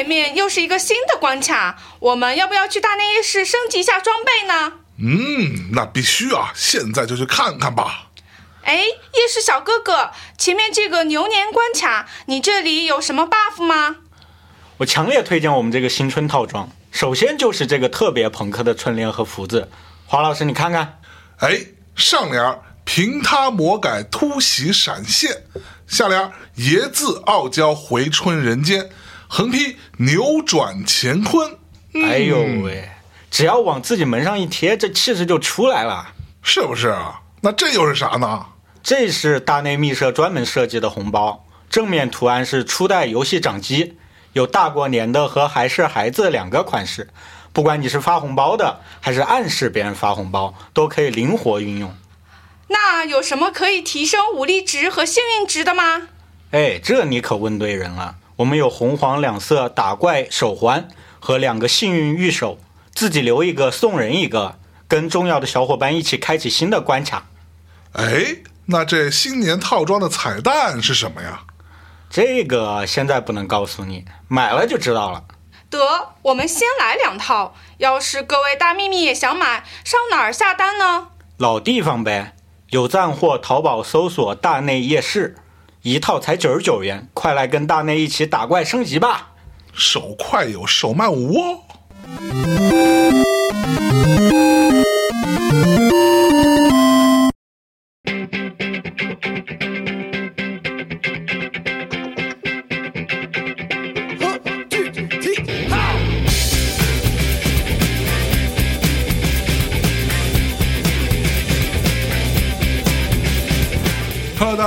前面又是一个新的关卡，我们要不要去大内夜市升级一下装备呢？嗯，那必须啊！现在就去看看吧。哎，夜市小哥哥，前面这个牛年关卡，你这里有什么 buff 吗？我强烈推荐我们这个新春套装。首先就是这个特别朋克的春联和福字，华老师你看看，哎，上联平塌魔改突袭闪现，下联爷字傲娇回春人间，横批扭转乾坤。哎呦喂，只要往自己门上一贴，这气势就出来了，是不是啊？那这又是啥呢？这是大内密社专门设计的红包，正面图案是初代游戏掌机。有大过年的和还是孩子两个款式，不管你是发红包的，还是暗示别人发红包，都可以灵活运用。那有什么可以提升武力值和幸运值的吗？哎，这你可问对人了。我们有红黄两色打怪手环和两个幸运玉手，自己留一个送人一个，跟重要的小伙伴一起开启新的关卡。哎，那这新年套装的彩蛋是什么呀？这个现在不能告诉你，买了就知道了。得，我们先来两套。要是各位大秘密也想买，上哪儿下单呢？老地方呗，有赞或，淘宝搜索“大内夜市”，一套才九十九元，快来跟大内一起打怪升级吧！手快有，手慢无哦。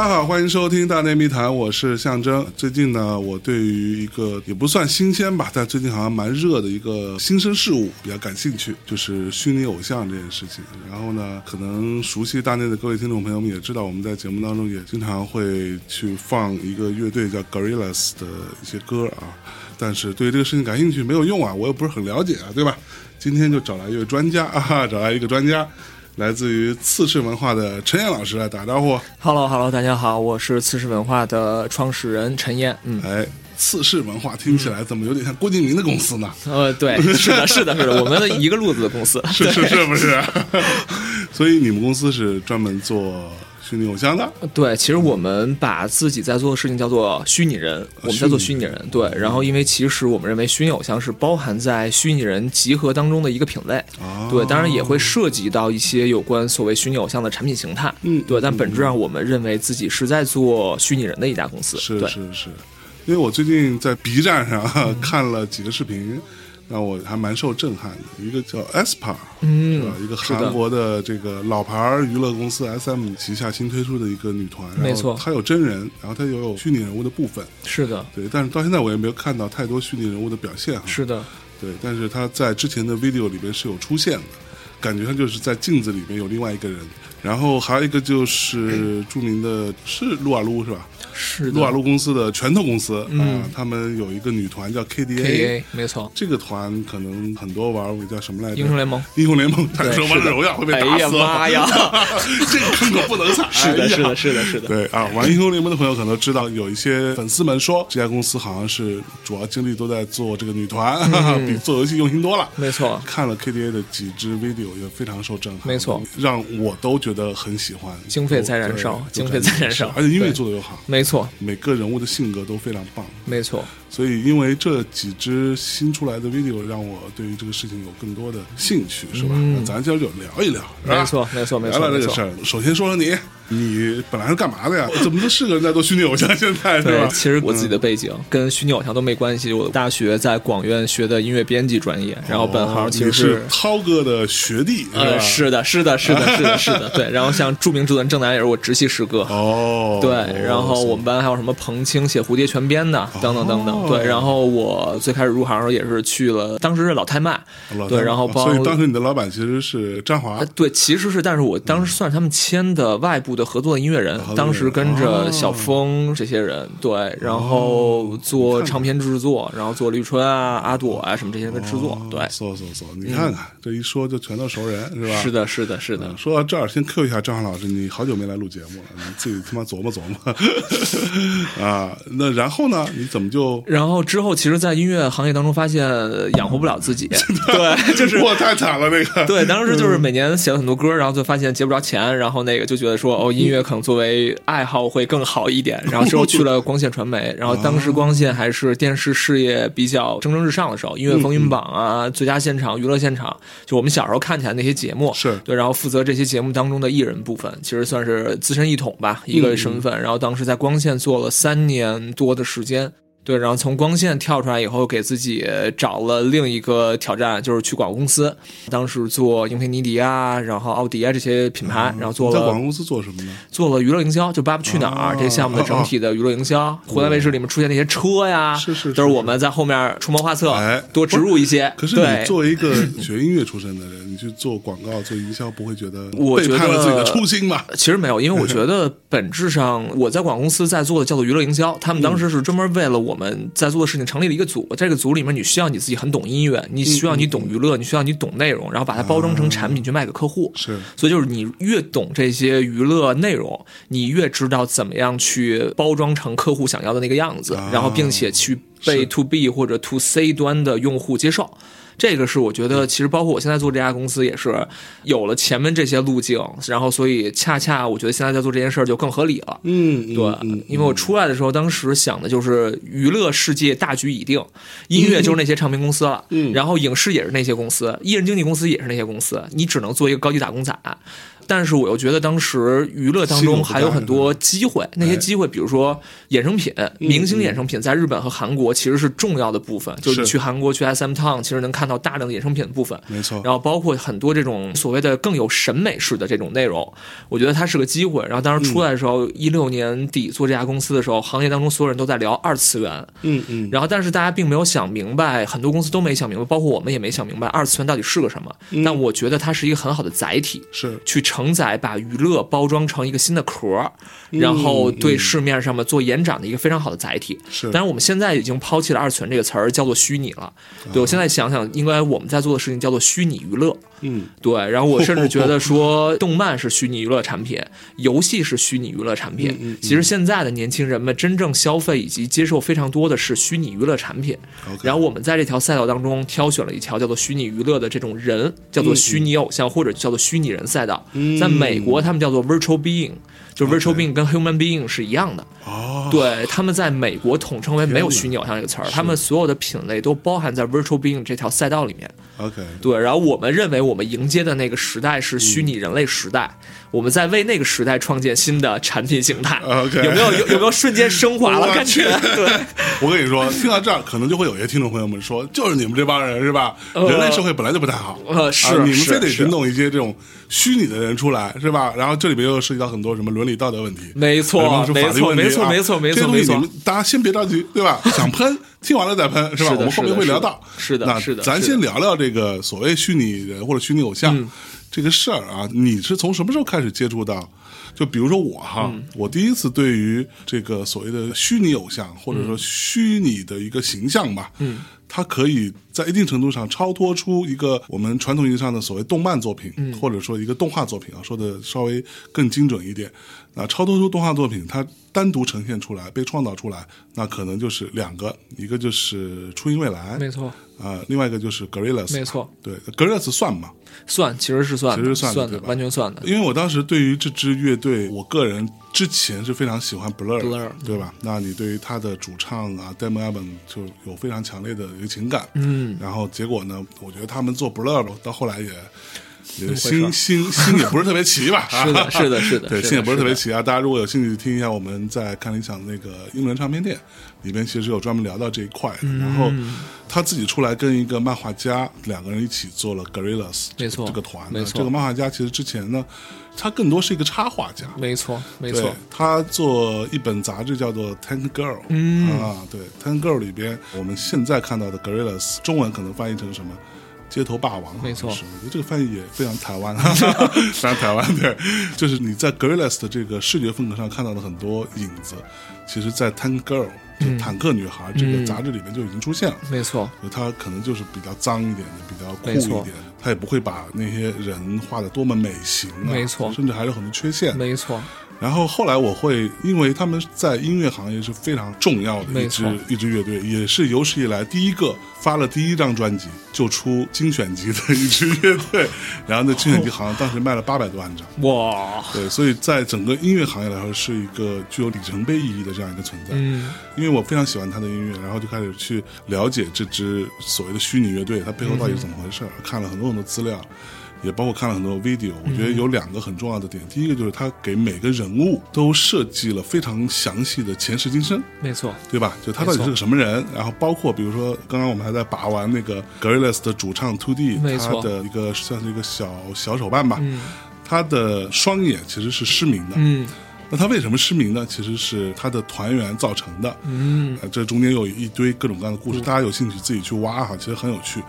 大家好，欢迎收听《大内密谈》，我是象征。最近呢，我对于一个也不算新鲜吧，但最近好像蛮热的一个新生事物比较感兴趣，就是虚拟偶像这件事情。然后呢，可能熟悉大内的各位听众朋友们也知道，我们在节目当中也经常会去放一个乐队叫 Gorillaz 的一些歌啊。但是对这个事情感兴趣没有用啊，我也不是很了解啊，对吧？今天就找来一位专家啊，找来一个专家。来自于次世文化的陈燕老师来打招呼。Hello，Hello，大家好，我是次世文化的创始人陈燕。嗯，哎，次世文化听起来怎么有点像郭敬明的公司呢？呃，对，是的，是的，是的，我们的一个路子的公司，是是是不是？所以你们公司是专门做。虚拟偶像的，对，其实我们把自己在做的事情叫做虚拟人，我们在做虚拟人，对。然后，因为其实我们认为虚拟偶像是包含在虚拟人集合当中的一个品类，对，当然也会涉及到一些有关所谓虚拟偶像的产品形态，嗯，对。但本质上，我们认为自己是在做虚拟人的一家公司，是是是。因为我最近在 B 站上 看了几个视频。让我还蛮受震撼的，一个叫 Espa，嗯，是吧？一个韩国的这个老牌娱乐公司 SM 旗下新推出的一个女团，没错，它有真人，然后它也有虚拟人物的部分，是的，对。但是到现在我也没有看到太多虚拟人物的表现，哈，是的，对。但是他在之前的 video 里边是有出现的，感觉上就是在镜子里面有另外一个人。然后还有一个就是著名的，是撸啊撸是吧？是撸啊撸公司的拳头公司啊，他们有一个女团叫 KDA，没错。这个团可能很多玩过叫什么来着？英雄联盟。英雄联盟，他说玩荣耀会被打死。妈呀！这个坑可不能 踩。是的，是的，是的，是的。对啊，玩英雄联盟的朋友可能知道，有一些粉丝们说这家公司好像是主要精力都在做这个女团，比做游戏用心多了。没错。看了 KDA 的几支 video 也非常受震撼。没错。让我都觉得。得很喜欢，经费在燃烧，经费在燃烧，而且音乐做的又好，没错，每个人物的性格都非常棒，没错。所以，因为这几支新出来的 video，让我对于这个事情有更多的兴趣，是吧？那咱今儿就聊一聊，没错，没错，没错。聊聊这个事儿，首先说说你。你本来是干嘛的呀？怎么都是个人在做虚拟偶像？现在对吧？其实我自己的背景跟虚拟偶像都没关系。我大学在广院学的音乐编辑专业，然后本行其实是涛哥的学弟。呃，是的，是的，是的，是的，是的。对，然后像著名制作人郑楠也是我直系师哥。哦，对，然后我们班还有什么彭青写《蝴蝶泉编》的，等等等等。对，然后我最开始入行的时候也是去了，当时是老太麦。对，然后所以当时你的老板其实是张华。对，其实是，但是我当时算是他们签的外部。的合作的音乐人当时跟哦着小峰这些人，对，然后做唱片制作，然后做绿春啊、阿朵啊什么这些人的制作，对，搜搜搜，你看看这一说就全都熟人是吧？是的，是的，是的嗯。说到这儿，先 Q 一下张华老师，你好久没来录节目了，你自己他妈琢磨琢磨 啊。那然后呢？你怎么就？然后之后，其实，在音乐行业当中，发现呃养活不了自己，对，就是我太惨了，那个对，当时就是每年写了很多歌，然后就发现接不着钱，然后那个就觉得说，哦，音乐可能作为爱好会更好一点。然后之后去了光线传媒，然后当时光线还是电视事业比较蒸蒸日上的时候，音乐风云榜啊、最佳现场、娱乐现场，就我们小时候看起来那些节目，是对，然后负责这些节目当中的艺人部分，其实算是资深一统吧，一个身份。然后当时在光线做了三年多的时间。对，然后从光线跳出来以后，给自己找了另一个挑战，就是去广告公司。当时做英菲尼迪啊，然后奥迪啊这些品牌，然后做了在广告公司做什么呢？做了娱乐营销，就《爸爸去哪儿》哦这个项目的整体的娱乐营销。湖南卫视里面出现那些车呀，是是是都是我们在后面出谋划策哎，多植入一些。可是你作为一个 学音乐出身的人，你去做广告、做营销，不会觉得我觉背叛了得自己的初心吗？其实没有，因为我 觉得本质上我在广告公司在做的叫做娱乐营销，他们当时是专门为了我们在做的事情成立了一个组。这个组里面，你需要你自己很懂音乐，你需要你懂娱乐，你需要你懂内容，然后把它包装成产品去卖给客户。是所以就是你越懂这些娱乐内容，你越知道怎么样去包装成客户想要的那个样子，啊然后并且去被 to B 或者 to C 端的用户接受。这个是我觉得，其实包括我现在做这家公司也是有了前面这些路径，然后所以恰恰我觉得现在在做这件事儿就更合理了。嗯，嗯对，嗯因为我出来的时候，当时想的就是娱乐世界大局已定，音乐就是那些唱片公司了，嗯然后影视也是那些公司，艺人经纪公司也是那些公司，你只能做一个高级打工仔。但是我又觉得当时娱乐当中还有很多机会，那些机会，比如说衍生品、明星衍生品，在日本和韩国其实是重要的部分。就是去韩国去 SM Town，其实能看到大量的衍生品的部分。没错，然后包括很多这种所谓的更有审美式的这种内容，我觉得它是个机会。然后当时出来的时候，一六年底做这家公司的时候，行业当中所有人都在聊二次元，嗯嗯，然后但是大家并没有想明白，很多公司都没想明白，包括我们也没想明白二次元到底是个什么。嗯但我觉得它是一个很好的载体，是去承载把娱乐包装成一个新的壳儿，然后对市面上面做延展的一个非常好的载体。是当然我们现在已经抛弃了二次元这个词儿，叫做虚拟了。对我现在想想，应该我们在做的事情叫做虚拟娱乐。嗯对，然后我甚至觉得说，动漫是虚拟娱乐产品，游戏是虚拟娱乐产品。嗯其实现在的年轻人们真正消费以及接受非常多的是虚拟娱乐产品。然后我们在这条赛道当中挑选了一条叫做虚拟娱乐的这种人，叫嗯做虚拟偶像或者叫做虚拟人赛道。在美国，他们叫做 virtual being，就 virtual being 跟 human being 是一样的。哦，对，他们在美国统称为没有虚拟偶像这个词儿，他们所有的品类都包含在 virtual being 这条赛道里面。，OK，对，然后我们认为我们迎接的那个时代是虚拟人类时代，我们在为那个时代创建新的产品形态。有没有有有没有瞬间升华了感觉？对，我跟你说，听到这儿，可能就会有些听众朋友们说，就是你们这帮人是吧？呃人类社会本来就不太好，呃是啊你们非得去弄一些这种虚拟的人出来是吧？然后这里边又涉及到很多什么伦理道德问题，没错没错没错没错没错没错你们大家先别着急，对吧？想喷，听完了再喷，是吧？我们后面会聊到。是的那是的是的咱先聊聊这个所谓虚拟人或者虚拟偶像。嗯这个事儿啊，你是从什么时候开始接触到？就比如说我哈，嗯我第一次对于这个所谓的虚拟偶像，或者说虚拟的一个形象吧，嗯，它可以在一定程度上超脱出一个我们传统意义上的所谓动漫作品，嗯或者说一个动画作品啊，说的稍微更精准一点。那，超脱出动画作品，它单独呈现出来、被创造出来，那可能就是两个，一个就是初音未来，没错，啊、另外一个就是 Gorillaz，没错，对，Gorillaz 算吗？算其实是算的，其实算的完全算的。因为我当时对于这支乐队，我个人之前是非常喜欢 Blur，, Blur 对吧？那你对于他的主唱啊 Damon Albarn 就有非常强烈的一个情感，嗯，然后结果呢，我觉得他们做 Blur 到后来也。心心心也不是特别齐吧？是的 是的是的对，心也不是特别齐啊。大家如果有兴趣听一下，我们在看理想那个英伦唱片店里边，其实有专门聊到这一块的。然后嗯他自己出来跟一个漫画家两个人一起做了 Gorillas，没错这个团。没错这个漫画家其实之前呢，他更多是一个插画家，没错，没错，，他做一本杂志叫做《Tank Girl》，嗯啊，对，《Tank Girl》里边，我们现在看到的 Gorillas，中文可能翻译成什么？街头霸王，没错是我觉得这个翻译也非常台湾，非常台湾。对，就是你在 Gorillas 的这个视觉风格上看到的很多影子，其实，在 Tank Girl 就坦克女孩这个杂志里面就已经出现了。没错，就它可能就是比较脏一点的，比较酷一点她，也不会把那些人画的多么美型啊，没错。甚至还有很多缺陷。没错，然后后来我会，因为他们在音乐行业是非常重要的一支一支乐队，也是有史以来第一个发了第一张专辑就出精选集的一支乐队。然后那精选集好像当时卖了八百多万张。哇，对，所以在整个音乐行业来说，是一个具有里程碑意义的这样一个存在。嗯，因为我非常喜欢他的音乐，然后就开始去了解这支所谓的虚拟乐队，它背后到底是怎么回事儿，看了很多很多资料，也包括看了很多 video。我觉得有两个很重要的点，第一个就是他给每个人物都设计了非常详细的前世今生，没错，对吧？就他到底是个什么人，然后包括比如说刚刚我们还在把玩那个 Gorillaz 的主唱 Two D，他的一个算是一个小小手办吧，嗯他的双眼其实是失明的，嗯那他为什么失明呢？其实是他的团员造成的。嗯，呃，这中间有一堆各种各样的故事，大家有兴趣自己去挖哈，其实很有趣。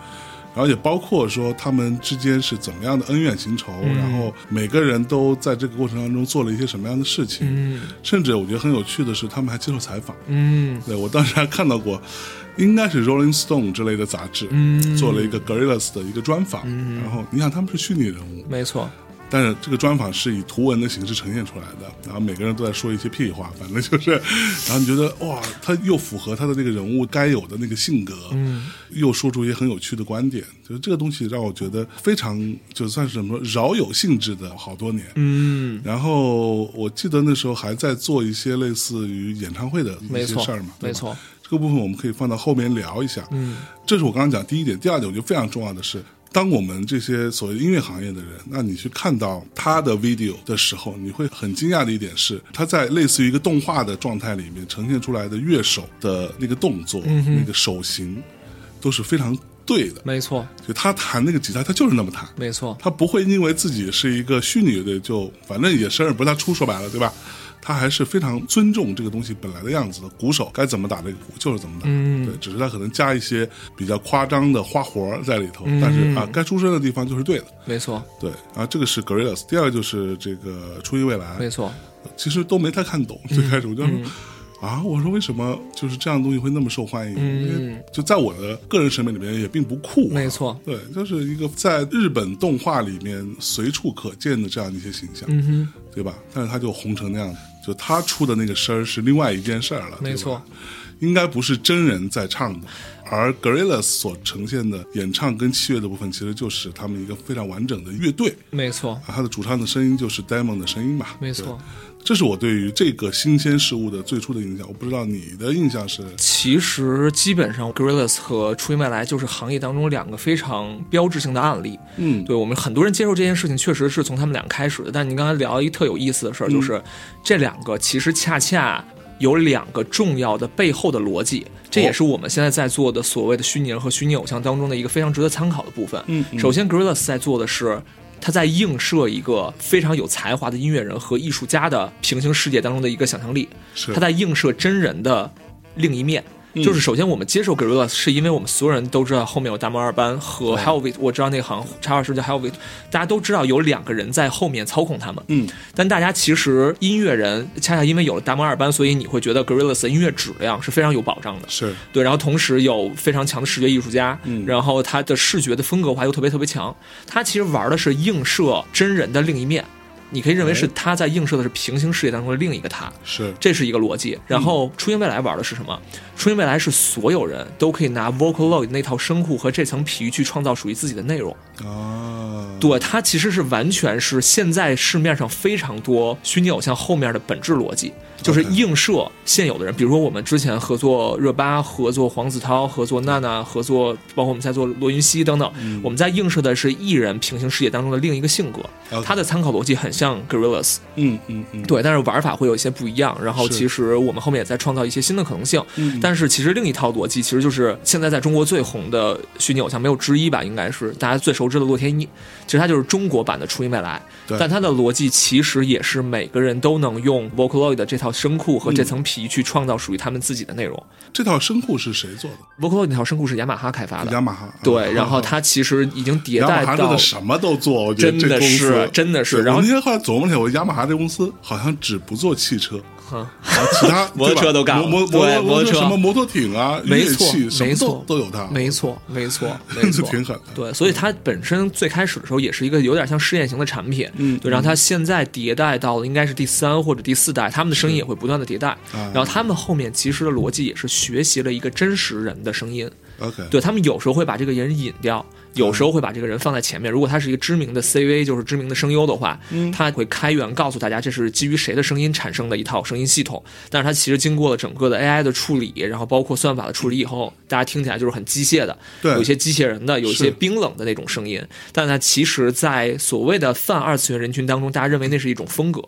然后也包括说他们之间是怎么样的恩怨情仇，嗯然后每个人都在这个过程当中做了一些什么样的事情，嗯甚至我觉得很有趣的是，他们还接受采访。嗯对我当时还看到过，应该是 Rolling Stone 之类的杂志，嗯做了一个 Gorillas 的一个专访。然后你想，他们是虚拟人物，没错，但是这个专访是以图文的形式呈现出来的，然后每个人都在说一些屁话，反正就是，然后你觉得哇，他又符合他的那个人物该有的那个性格，嗯，又说出一些很有趣的观点，就是这个东西让我觉得非常就算是什么说饶有兴致的好多年，嗯，然后我记得那时候还在做一些类似于演唱会的一些事儿嘛，没错，这个部分我们可以放到后面聊一下。嗯，这是我刚刚讲第一点，第二点我觉得非常重要的是，当我们这些所谓音乐行业的人，那你去看到他的 video 的时候，你会很惊讶的一点是，他在类似于一个动画的状态里面呈现出来的乐手的那个动作、那个手型都是非常对的。没错，就他弹那个吉他，他就是那么弹。没错，他不会因为自己是一个虚拟乐队，就反正也生日不是他出，说白了，对吧？他还是非常尊重这个东西本来的样子的。鼓手该怎么打这个鼓就是怎么打，嗯对，只是他可能加一些比较夸张的花活在里头，但是啊，该出声的地方就是对的，没错，对。啊，这个是 Gorillaz，第二个就是这个初音未来，没错，其实都没太看懂，最开始我就说。啊，我说为什么就是这样的东西会那么受欢迎？因为就在我的个人审美里面也并不酷、啊，没错，对，就是一个在日本动画里面随处可见的这样一些形象，嗯哼，对吧？但是他就红成那样，就他出的那个声儿是另外一件事儿了，没错，应该不是真人在唱的。而 Gorillaz 所呈现的演唱跟器乐的部分，其实就是他们一个非常完整的乐队。没错，啊，他的主唱的声音就是 Damon 的声音吧？没错，这是我对于这个新鲜事物的最初的印象。我不知道你的印象是？其实基本上 Gorillaz 和初音未来就是行业当中两个非常标志性的案例。嗯，对我们很多人接受这件事情，确实是从他们俩开始的。但您刚才聊一个特有意思的事儿，就是、这两个其实恰恰有两个重要的背后的逻辑，这也是我们现在在做的所谓的虚拟人和虚拟偶像当中的一个非常值得参考的部分。嗯嗯首先 Gorillaz 在做的是。他在映射一个非常有才华的音乐人和艺术家的平行世界当中的一个想象力，他在映射真人的另一面。就是首先我们接受 Gorillaz 是因为我们所有人都知道后面有大魔二班和 Helvit，我知道那个好像插画师叫 Helvit，大家都知道有两个人在后面操控他们。嗯，但大家其实音乐人恰恰因为有了大魔二班，所以你会觉得 Gorillaz 的音乐质量是非常有保障的。是对，然后同时有非常强的视觉艺术家，嗯然后他的视觉的风格化又特别特别强，他其实玩的是映射真人的另一面，你可以认为是他在映射的是平行世界当中的另一个他。是这是一个逻辑。然后初音未来玩的是什么？初音未来是所有人都可以拿 Vocaloid 那套声库和这层皮去创造属于自己的内容。哦，对，它其实是完全是现在市面上非常多虚拟偶像后面的本质逻辑，就是映射现有的人。比如说我们之前合作热巴、合作黄子韬、合作娜娜、合作包括我们在做罗云熙等等，我们在映射的是艺人平行世界当中的另一个性格。它的参考逻辑很像 Gorillas，嗯嗯嗯，对，但是玩法会有一些不一样。然后其实我们后面也在创造一些新的可能性。嗯但是其实另一套逻辑其实就是现在在中国最红的虚拟偶像没有之一吧，应该是大家最熟知的洛天依。其实它就是中国版的初音未来，对但它的逻辑其实也是每个人都能用 Vocaloid 这套声库和这层皮去创造属于他们自己的内容。这套声库是谁做的？Vocaloid 那套声库是雅马哈开发的，雅马哈。对，啊然后它其实已经迭代到什么都做，我觉得真的是真的是然后那天后来琢磨起来，我雅马哈这公司好像只不做汽车。哼其他摩托车都干了。摩摩对摩摩托车。什么摩托艇啊，乐没错没错都有它，没错，没错，没错，挺狠的。对，所以它本身最开始的时候也是一个有点像试验型的产品，嗯对，然后它现在迭代到了应该是第三或者第四代，他们的声音也会不断的迭代，啊。然后他们后面其实的逻辑也是学习了一个真实人的声音，OK，对他们有时候会把这个人引掉，有时候会把这个人放在前面。如果他是一个知名的 CV，就是知名的声优的话，他会开源告诉大家这是基于谁的声音产生的一套声音系统。但是它其实经过了整个的 AI 的处理，然后包括算法的处理以后，大家听起来就是很机械的，对有一些机械人的，有一些冰冷的那种声音。但它其实，在所谓的泛二次元人群当中，大家认为那是一种风格，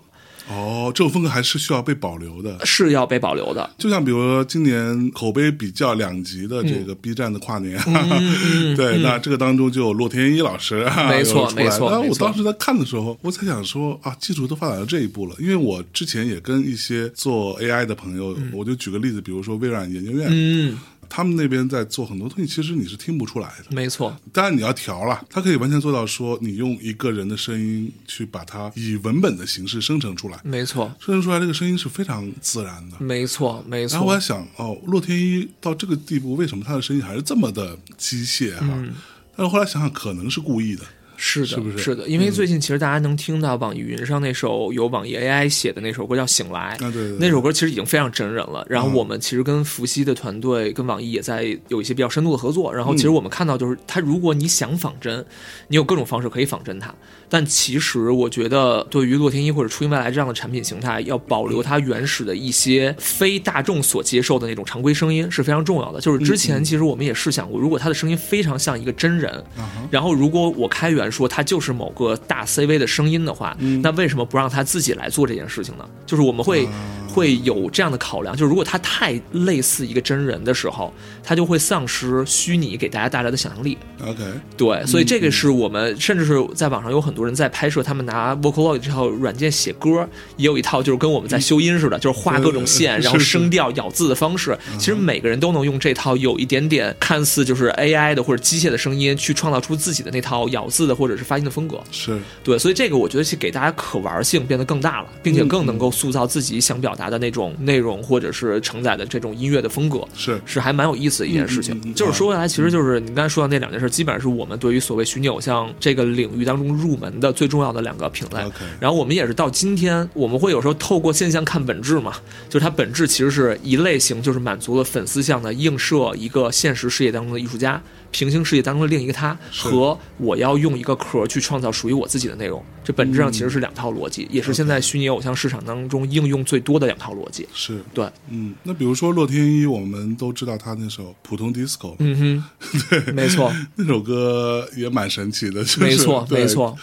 哦，这种风格还是需要被保留的。是要被保留的。就像比如说今年口碑比较两极的这个 B 站的跨年，嗯 对，那这个当中就有洛天依老师，啊没错没错我当时在看的时候，我才想说啊，技术都发展到这一步了。因为我之前也跟一些做 AI 的朋友，我就举个例子，比如说微软研究院，嗯，他们那边在做很多东西，其实你是听不出来的。没错，当然你要调了，它可以完全做到说，你用一个人的声音去把它以文本的形式生成出来，没错，生成出来这个声音是非常自然的。没错，没错然后我还。想，哦，洛天依到这个地步，为什么他的声音还是这么的机械哈？嗯但是后来想想，可能是故意的。是的，是不是是的，因为最近其实大家能听到网易云上那首有网易 AI 写的那首歌叫《醒来》，啊，对对对，那首歌其实已经非常真人了。然后嗯我们其实跟伏羲的团队、跟网易也在有一些比较深度的合作。然后其实我们看到，就是它，如果你想仿真，你有各种方式可以仿真它。但其实我觉得，对于洛天依或者初音未来这样的产品形态，要保留它原始的一些非大众所接受的那种常规声音是非常重要的。就是之前其实我们也试想过，如果他的声音非常像一个真人，然后如果我开源说他就是某个大 CV 的声音的话，那为什么不让他自己来做这件事情呢？就是我们会、会有这样的考量，就是如果他太类似一个真人的时候，他就会丧失虚拟给大家带来的想象力。OK，对，所以这个是我们，甚至是在网上有很多人在拍摄，他们拿 Vocaloid 这套软件写歌，也有一套就是跟我们在修音似的，就是画各种线，然后声调、咬字的方式。其实每个人都能用这套有一点点看似就是 AI 的或者机械的声音，去创造出自己的那套咬字的或者是发音的风格。是对，所以这个我觉得是给大家可玩性变得更大了，并且更能够塑造自己想表达的那种内容，或者是承载的这种音乐的风格。是是还蛮有意思的一件事情。就是说回来，其实就是你刚才说到那两件事，基本上是我们对于所谓虚拟偶像这个领域当中入门的最重要的两个品类。然后我们也是到今天，我们会有时候透过现象看本质嘛，就是它本质其实是一类型，就是满足了粉丝向的映射一个现实世界当中的艺术家。平行世界当中的另一个他和我要用一个壳去创造属于我自己的内容，这本质上其实是两套逻辑，也是现在虚拟偶像市场当中应用最多的两套逻辑。是，对，嗯，那比如说洛天依，我们都知道他那首《普通 disco》，嗯哼，对没错，那首歌也蛮神奇的，就是、没错，对。没错。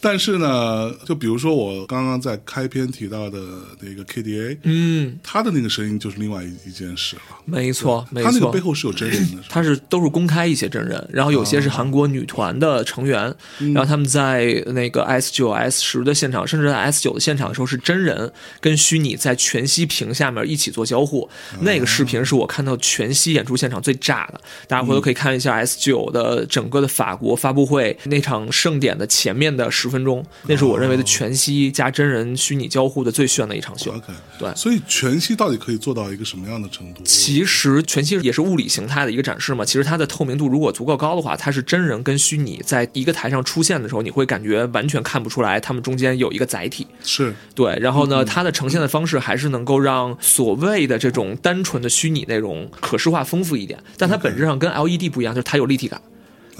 但是呢，就比如说我刚刚在开篇提到的那个 KDA，嗯，他的那个声音就是另外一一件事了。没错，没错他那个背。后是有真人的，他是都是公开一些真人，然后有些是哦韩国女团的成员，嗯然后他们在那个 S 九、S 十的现场，甚至在 S 九的现场的时候是真人跟虚拟在全息屏下面一起做交互。哦那个视频是我看到全息演出现场最炸的，大家回头可以看一下 S 九的整个的法国发布会那场盛典的前面的十分钟，那是我认为的全息加真人虚拟交互的最炫的一场秀。OK，对所以全息到底可以做到一个什么样的程度？其实全息也是物理形态的一个展示嘛。其实它的透明度如果足够高的话，它是真人跟虚拟在一个台上出现的时候，你会感觉完全看不出来他们中间有一个载体。是对，然后呢，它的呈现的方式还是能够让所谓的这种单纯的虚拟内容可视化丰富一点，但它本质上跟 LED 不一样，就是它有立体感。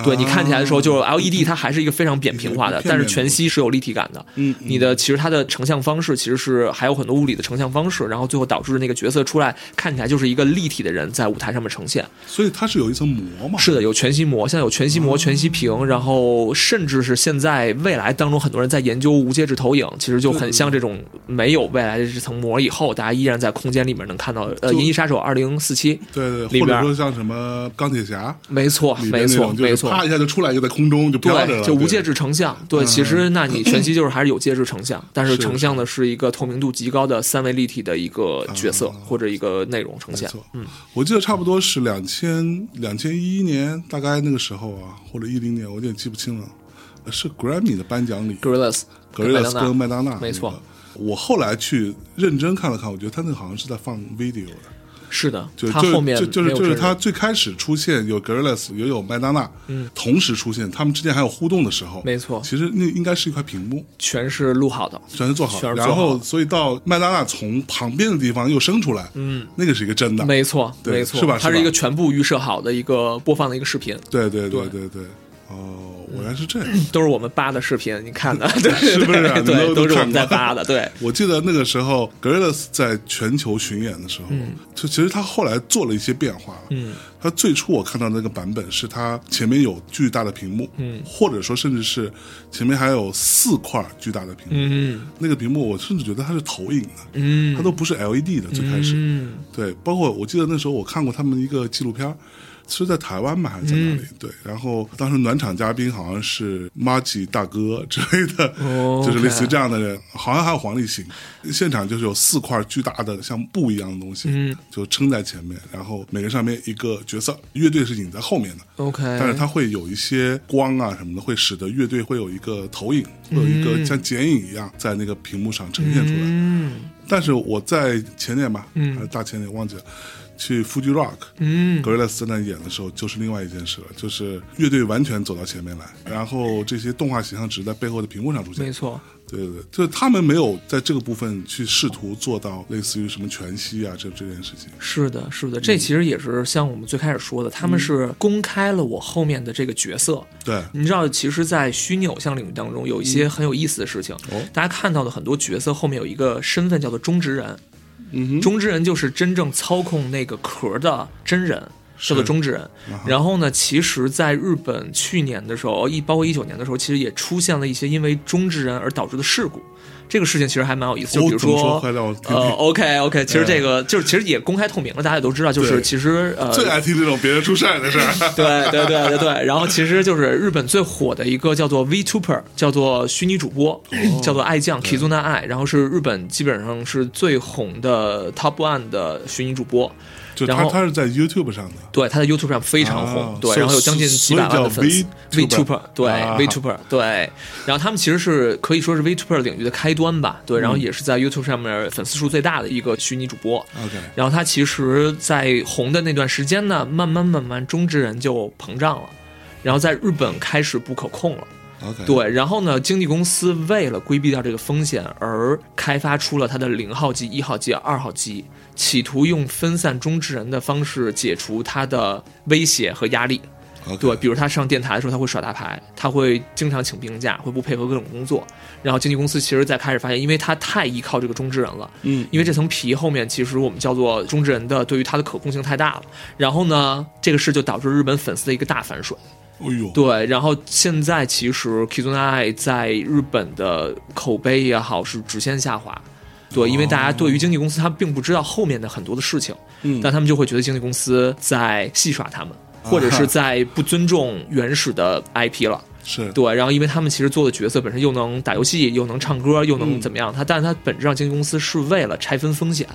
对你看起来的时候，就是 LED 它还是一个非常扁平化的，但是全息是有立体感的。嗯，你的其实它的成像方式其实是还有很多物理的成像方式，然后最后导致那个角色出来看起来就是一个立体的人在舞台上面呈现。所以它是有一层膜嘛？是的，有全息膜，现在有全息膜、全息屏，然后甚至是现在未来当中很多人在研究无介质投影，其实就很像这种没有未来的这层膜以后，大家依然在空间里面能看到。呃，《银翼杀手二零四七》对对，或者说像什么钢铁侠，没错，没错，没错。啪一下就出来，就在空中就飘着，了，就无介质成像。对，其实那你全息就是还是有介质成像，但是是成像的是一个透明度极高的三维立体的一个角色啊或者一个内容呈现。嗯，我记得差不多是两千两千一一年，大概那个时候啊，或者一零年，我有点记不清了，呃是 Grammy 的颁奖礼斯跟麦麦当娜，没错。我后来去认真看了看，我觉得他那个好像是在放 video 的，是的，就就他后面就就是就是他最开始出现有 Gorillas 也有麦当娜，嗯，同时出现，他们之间还有互动的时候，没错。其实那应该是一块屏幕，全是录好的。全是做好的，全是然后所以到麦当娜从旁边的地方又生出来，嗯，那个是一个真的，没错，没错，是吧？它是一个全部预设好的一个播放的一个视频，对对对对。对对，哦，原来是这样。都是我们扒的视频，你看的，对，是不是啊对都都是我们在扒的，对，我记得那个时候 Gorillaz 在全球巡演的时候，就其实他后来做了一些变化。嗯，他最初我看到那个版本是他前面有巨大的屏幕，嗯，或者说甚至是前面还有四块巨大的屏幕。嗯那个屏幕我甚至觉得它是投影的，嗯它都不是 LED 的。最开始，嗯对，包括我记得那时候我看过他们一个纪录片儿，是在台湾吧还是在哪里？嗯对，然后当时暖场嘉宾好像是 Margie 大哥之类的，哦就是类似于这样的人，好像还有黄立行。现场就是有四块巨大的像布一样的东西，嗯就撑在前面，然后每个上面一个角色，乐队是隐在后面的。，OK，但是它会有一些光啊什么的，会使得乐队会有一个投影，会有一个像剪影一样在那个屏幕上呈现出来。嗯但是我在前年吧，嗯还是大前年忘记了，去 Fuji Rock，嗯格瑞勒斯在那演的时候，就是另外一件事了，就是乐队完全走到前面来，然后这些动画形象只是在背后的屏幕上出现。没错，对对对，就是他们没有在这个部分去试图做到类似于什么全息啊这这件事情。是的，是的，这其实也是像我们最开始说的，他们是公开了我后面的这个角色。对，你知道，其实，在虚拟偶像领域当中，有一些很有意思的事情。哦大家看到的很多角色后面有一个身份叫做中职人，中之人就是真正操控那个壳的真人，叫做中之人。然后呢，其实在日本去年的时候，一包括一九年的时候，其实也出现了一些因为中之人而导致的事故。这个事情其实还蛮有意思，就比如说呃，OK OK，其实这个就是其实也公开透明了，大家也都知道，就是其实呃，最爱听这种别人出事儿的事儿。对对对对对，然后其实就是日本最火的一个叫做 VTuber，叫做虚拟主播，哦。叫做爱酱 Kizuna 爱，然后是日本基本上是最红的 Top One 的虚拟主播。就然后他他是在 YouTube 上的，对，他在 YouTube 上非常红，对，啊所以然后有将近几百万的粉丝。所以叫 VTuber VTuber 对、啊 VTuber 对，然后他们其实是可以说是 VTuber 领域的开端吧，对，然后也是在 YouTube 上面粉丝数最大的一个虚拟主播。OK，然后他其实，在红的那段时间呢，慢慢慢慢中之人就膨胀了，然后在日本开始不可控了。OK，对，然后呢，经纪公司为了规避掉这个风险，而开发出了它的零号机、一号机、二号机，企图用分散中之人的方式解除他的威胁和压力。对，比如他上电台的时候，他会耍大牌，他会经常请病假，会不配合各种工作。然后经纪公司其实在开始发现，因为他太依靠这个中之人了，嗯，因为这层皮后面其实我们叫做中之人的，对于他的可控性太大了。然后呢，这个事就导致日本粉丝的一个大反水。哎呦，对，然后现在其实 Kizuna Ai 在日本的口碑也好是直线下滑。对，因为大家对于经纪公司，他并不知道后面的很多的事情，嗯但他们就会觉得经纪公司在戏耍他们，或者是在不尊重原始的 IP 了。是对，然后因为他们其实做的角色本身又能打游戏，又能唱歌，又能怎么样，他但是他本质上经纪公司是为了拆分风险，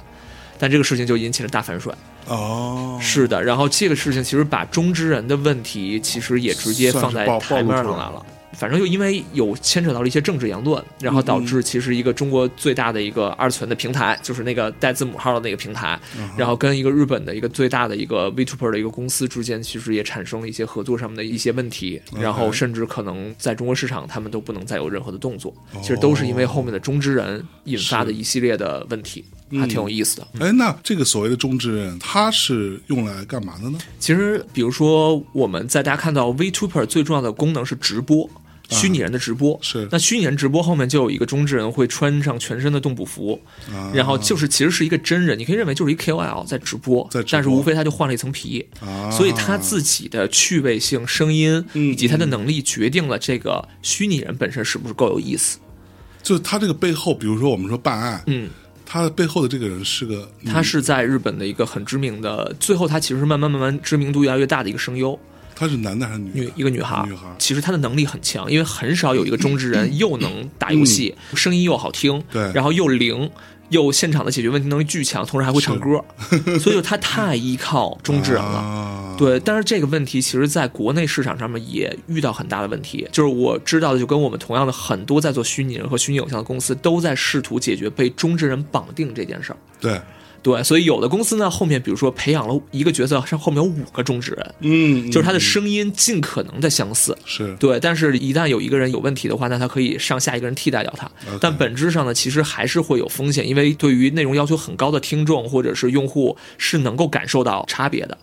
但这个事情就引起了大反水。哦，是的，然后这个事情其实把中之人的问题，其实也直接放在暴台面上来了。反正就因为有牵扯到了一些政治言论，然后导致其实一个中国最大的一个二次元的平台，就是那个带字母号的那个平台，然后跟一个日本的一个最大的一个 VTuber 的一个公司之间，其实也产生了一些合作上面的一些问题，然后甚至可能在中国市场他们都不能再有任何的动作，其实都是因为后面的中之人引发的一系列的问题。还挺有意思的。哎，那这个所谓的中之人，他是用来干嘛的呢？其实，比如说我们在大家看到 VTuber 最重要的功能是直播。虚拟人的直播。是。那虚拟人直播后面就有一个中之人会穿上全身的动捕服，啊。然后就是其实是一个真人，你可以认为就是一 KOL 在直播，在直播。但是无非他就换了一层皮，啊。所以他自己的趣味性、声音嗯以及他的能力决定了这个虚拟人本身是不是够有意思。就他这个背后，比如说我们说办案，嗯，他的背后的这个人是个他是在日本的一个很知名的，最后他其实是慢慢慢慢知名度越来越大的一个声优，他是男的还是女的？女一个女孩。儿，女孩。儿其实她的能力很强，因为很少有一个 中之人又能打游戏，声音又好听，嗯对。然后又灵，又现场的解决问题能力巨强，同时还会唱歌，所以就她太依靠中之人了。啊，对，但是这个问题其实在国内市场上面也遇到很大的问题，就是我知道的，就跟我们同样的很多在做虚拟人和虚拟偶像的公司都在试图解决被中之人绑定这件事儿。对，对，所以有的公司呢，后面比如说培养了一个角色，上后面有五个中职人，嗯，就是他的嗯声音尽可能的相似。是对，但是一旦有一个人有问题的话，那他可以上下一个人替代掉他。但本质上呢，其实还是会有风险，因为对于内容要求很高的听众或者是用户是能够感受到差别的。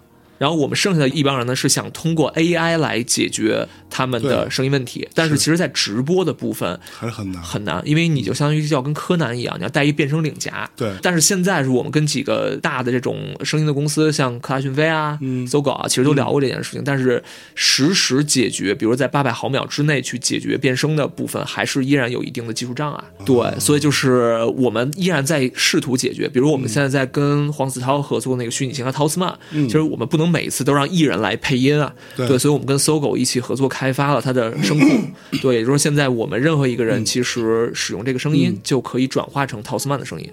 然后我们剩下的一帮人呢，是想通过 AI 来解决他们的声音问题，但是其实，在直播的部分还是很难。很难，因为你就相当于要跟柯南一样，你要带一变声领夹。对但是现在是我们跟几个大的这种声音的公司，像科大讯飞啊、嗯搜狗啊，其实都聊过这件事情。但是实时解决，比如在八百毫秒之内去解决变声的部分，还是依然有一定的技术障碍。哦对，所以就是我们依然在试图解决。比如我们现在在跟黄子韬合作那个虚拟型的陶斯曼，其实我们不能每次都让艺人来配音啊。嗯对所以我们跟搜狗一起合作开发了它的声库。对，也就是说现在我们任何一个嗯人其实使用这个声音，就可以转化成陶斯曼的声音。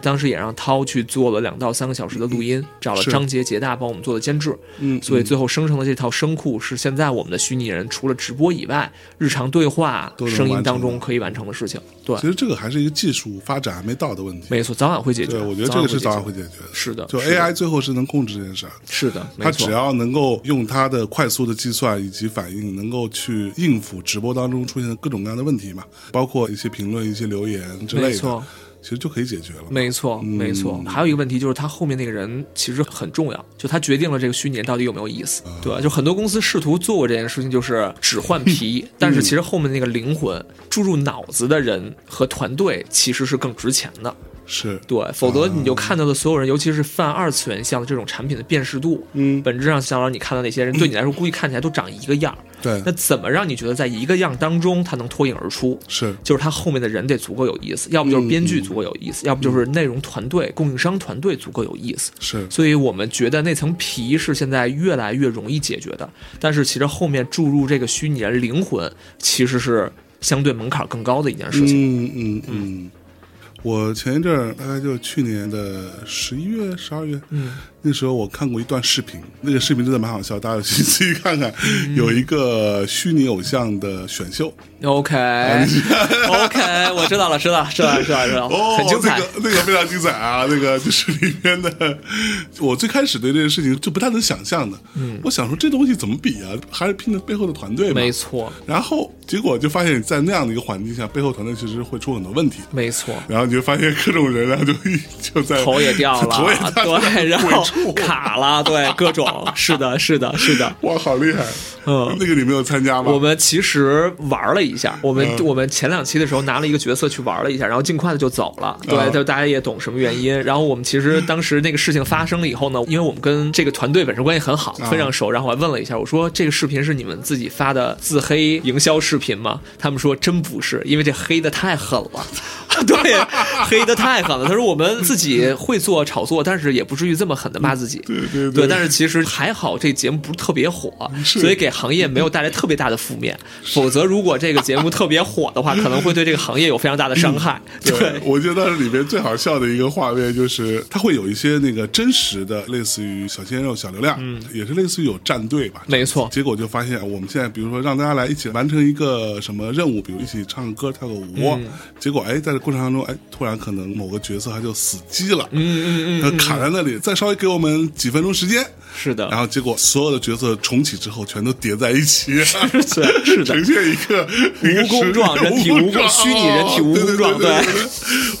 当时也让涛去做了两到三个小时的录音，找了张杰、杰大帮我们做的监制，嗯，所以最后生成的这套声库是现在我们的虚拟人除了直播以外，日常对话声音当中可以完成的事情。对其，实这个还是一个技术发展还没到的问题。没错，早晚会解决。对，我觉得这个是早晚会解决。的。是的，就 AI 最后是能控制这件事儿，是的，它只要能够用它的快速的计算以及反应，能够去应付直播当中出现的各种各样的问题嘛，包括一些评论、一些留言之类的没错，其实就可以解决了。没错，嗯没错。还有一个问题就是，他后面那个人其实很重要，就他决定了这个虚拟人到底有没有意思，对吧？就很多公司试图做过这件事情，就是只换皮，但是其实后面那个灵魂注入脑子的人和团队其实是更值钱的。是，对，否则你就看到的所有人，尤其是泛二次元像的这种产品的辨识度，嗯，本质上，相当于你看到那些人，对你来说估计看起来都长一个样儿。对那，怎么让你觉得在一个样当中，他能脱颖而出？是，就是他后面的人得足够有意思，要不就是编嗯剧足够有意思，要不就是内容团队、供应商团队足够有意思。是，所以我们觉得那层皮是现在越来越容易解决的，但是其实后面注入这个虚拟人灵魂，其实是相对门槛更高的一件事情。嗯嗯嗯。我前一阵儿大概就去年的十一月、十二月，嗯，那时候我看过一段视频，那个视频真的蛮好笑，大家有兴趣看看。嗯有一个虚拟偶像的选秀，OK OK，我知道了，知道了，知道了，知道了，知道了，哦，很精彩。那个那个非常精彩啊！那个就是里面的，我最开始对这件事情就不太能想象的。嗯，我想说这东西怎么比啊？还是拼的背后的团队嘛。没错，然后结果就发现，在那样的一个环境下，背后团队其实会出很多问题。没错。然后你就发现各种人啊，就就在头也掉了，头也掉了对，然后 卡了，对，各种，是的，是的，是的。哇，好厉害！嗯那个你没有参加吗？我们其实玩了一下，我们、嗯我们前两期的时候拿了一个角色去玩了一下，然后尽快的就走了。对，嗯就大家也懂什么原因。然后我们其实当时那个事情发生了以后呢，因为我们跟这个团队本身关系很好，嗯非常熟，然后我还问了一下，我说这个视频是你们自己发的自黑营销视频吗？他们说真不是，因为这黑的太狠了。对，黑的太狠了。他说我们自己会做炒作，但是也不至于这么狠的骂自己。对对对，但是其实还好，这节目不是特别火，所以给行业没有带来特别大的负面。否则，如果这个节目特别火的话，可能会对这个行业有非常大的伤害。对，我觉得当时里面最好笑的一个画面就是，它会有一些那个真实的，类似于小鲜肉、小流量，嗯，也是类似于有战队吧。没错结果就发现，我们现在比如说让大家来一起完成一个什么任务，比如一起唱个歌、跳个舞，嗯结果哎，在这过程当中，哎，突然可能某个角色他就死机了，嗯嗯嗯他卡在那里，再稍微给给我们几分钟时间，是的。然后结果所有的角色重启之后，全都叠在一起，是是的。呈，现一个蜈蚣状人体蜈蚣虚拟人体蜈蚣状对。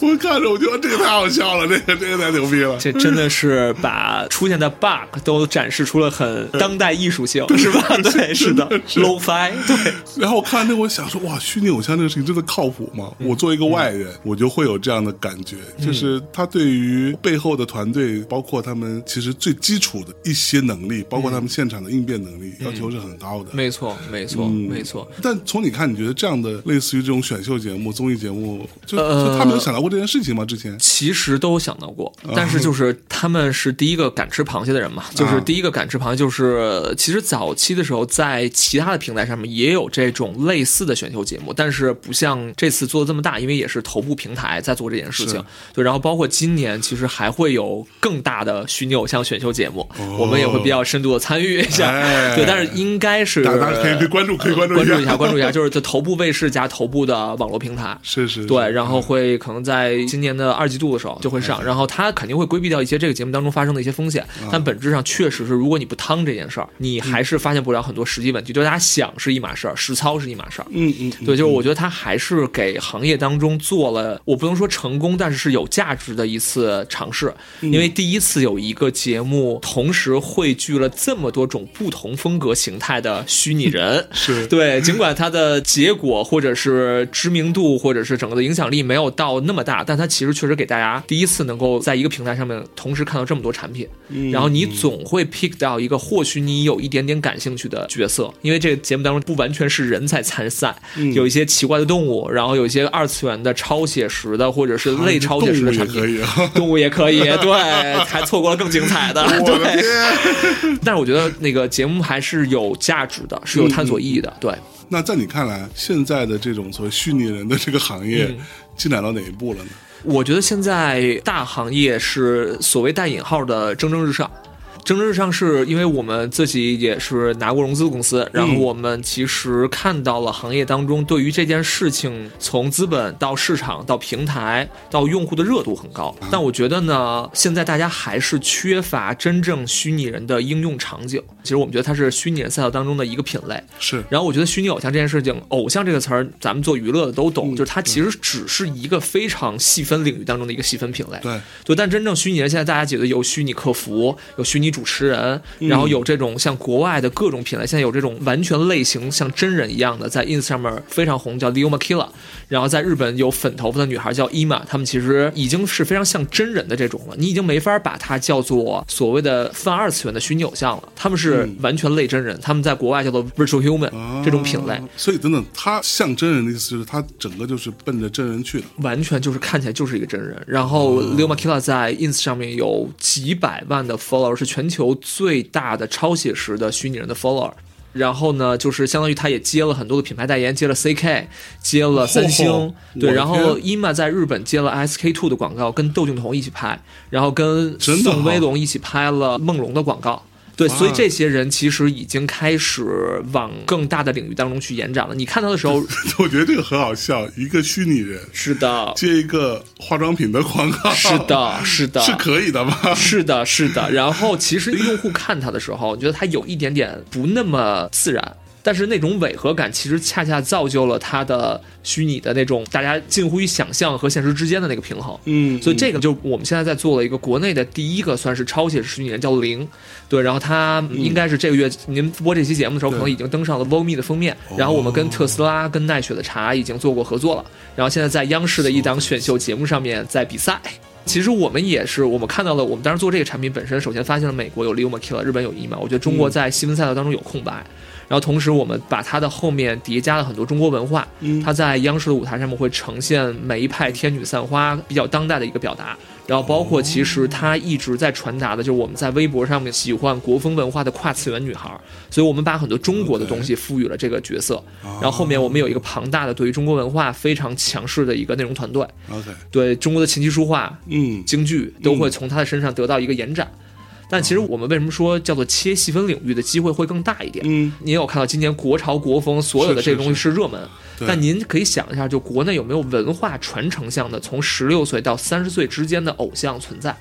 我看着我觉得这个太好笑了，这个这个太牛逼了。这真的是把出现的 bug 都展示出了很当代艺术性，是吧？对，是的，low fi，对，然后我看完那个，我想说，哇，虚拟偶像这个事情真的靠谱吗？我作为一个外人，我就会有这样的感觉，就是他对于背后的团队，包括他们其实最基础的一些能力，包括他们现场的应变能力，要求是很高的。没错，没错，嗯没错。但从你看，你觉得这样的类似于这种选秀节目、综艺节目，就呃就他们有想到过这件事情吗？之前其实都想到过，但是就是他们是第一个敢吃螃蟹的人嘛，就是第一个敢吃螃蟹，就是其实早期的时候，在其他的平台上面也有这种类似的选秀节目，但是不像这次做的这么大，因为也是头部平台在做这件事情。对，然后包括今年其实还会有更大的虚拟偶像选秀节目，我们也会比较深度的参与一下。哎对，但是应该是大家可以关注，可以关注关注一下，关注一下，就是这头部卫视加头部的网络平台。是是，是对，然后会可能在今年的二季度的时候就会上，然后它肯定会规避掉一些这个节目当中发生的一些风险，但本质上确实是，如果你不趟这件事儿，你还是发现不了很多实际问题。就大家想是一码事儿，实操是一码事儿。嗯嗯，嗯对，就是我觉得它还是给行业当中做了，我不能说成功，但是是有价值的一次尝试。因为第一次有一个节目同时汇聚了这么多种不同风格形态的虚拟人，是。对，尽管它的结果或者是知名度或者是整个的影响力没有到那么大，但它其实确实给大家第一次能够在一个平台上面同时看到这么多产品，然后你总会 pick 到一个或许你有一点点感兴趣的角色，因为这个节目当中不完全是人在参赛，有一些奇怪的动物，然后有一些二次元的超写实的或者是类超写实的产品。动物也可以，对，还错过了更精彩的对。天！但是我觉得那个节目还是有价值的，是有探索意义的，对。那在你看来，现在的这种所谓虚拟人的这个行业嗯进展到哪一步了呢？我觉得现在大行业是所谓带引号的蒸蒸日上。蒸蒸日上是因为我们自己也是拿过融资的公司，然后我们其实看到了行业当中对于这件事情从资本到市场到平台到用户的热度很高，但我觉得呢，现在大家还是缺乏真正虚拟人的应用场景。其实我们觉得它是虚拟人赛道当中的一个品类，是。然后我觉得虚拟偶像这件事情，偶像这个词儿，咱们做娱乐的都懂，嗯。就是它其实只是一个非常细分领域当中的一个细分品类。对，对，但真正虚拟人，现在大家觉得有虚拟客服，有虚拟主持人，嗯然后有这种像国外的各种品类，现在有这种完全类型像真人一样的，在 ins 上面非常红，叫 Leo Makila，然后在日本有粉头发的女孩叫 Ima，她们其实已经是非常像真人的这种了，你已经没法把它叫做所谓的泛二次元的虚拟偶像了，他们是完全类真人，他们在国外叫做 virtual human 啊这种品类。所以等等，他像真人的意思就是他整个就是奔着真人去的。完全就是看起来就是一个真人。然后 Leo Makila 在 ins 上面有几百万的 follower，是全球最大的超写实的虚拟人的 follower。然后呢，就是相当于他也接了很多的品牌代言，接了 CK，接了三星，嚯对，然后天 Ima 在日本接了 SK two 的广告，跟窦靖童一起拍，然后跟宋威龙一起拍了梦龙的广告。对，所以这些人其实已经开始往更大的领域当中去延展了。你看到的时候，我觉得这个很好笑，一个虚拟人是的，接一个化妆品的广告，是的，是的，是可以的吧？是的，是的。然后其实用户看他的时候，觉得他有一点点不那么自然。但是那种违和感，其实恰恰造就了它的虚拟的那种大家近乎于想象和现实之间的那个平衡。嗯，所以这个就我们现在在做了一个国内的第一个算是超写实虚拟人，叫做零，对，然后他应该是这个月您播这期节目的时候，可能已经登上了 Vogue Me 的封面。然后我们跟特斯拉、跟奈雪的茶已经做过合作了，然后现在在央视的一档选秀节目上面在比赛。其实我们也是，我们看到了，我们当时做这个产品本身，首先发现了美国有 Leo Makila，日本有 EMA，我觉得中国在细分赛道当中有空白。然后同时，我们把它的后面叠加了很多中国文化，它在央视的舞台上面会呈现每一派天女散花比较当代的一个表达。然后包括其实它一直在传达的就是我们在微博上面喜欢国风文化的跨次元女孩，所以我们把很多中国的东西赋予了这个角色。然后后面我们有一个庞大的对于中国文化非常强势的一个内容团队对中国的琴棋书画、嗯，京剧都会从他的身上得到一个延展。但其实我们为什么说叫做切细分领域的机会会更大一点？嗯，你也有看到今年国潮国风所有的这个东西是是热门，对但您可以想一下，就国内有没有文化传承向的从十六岁到三十岁之间的偶像存在？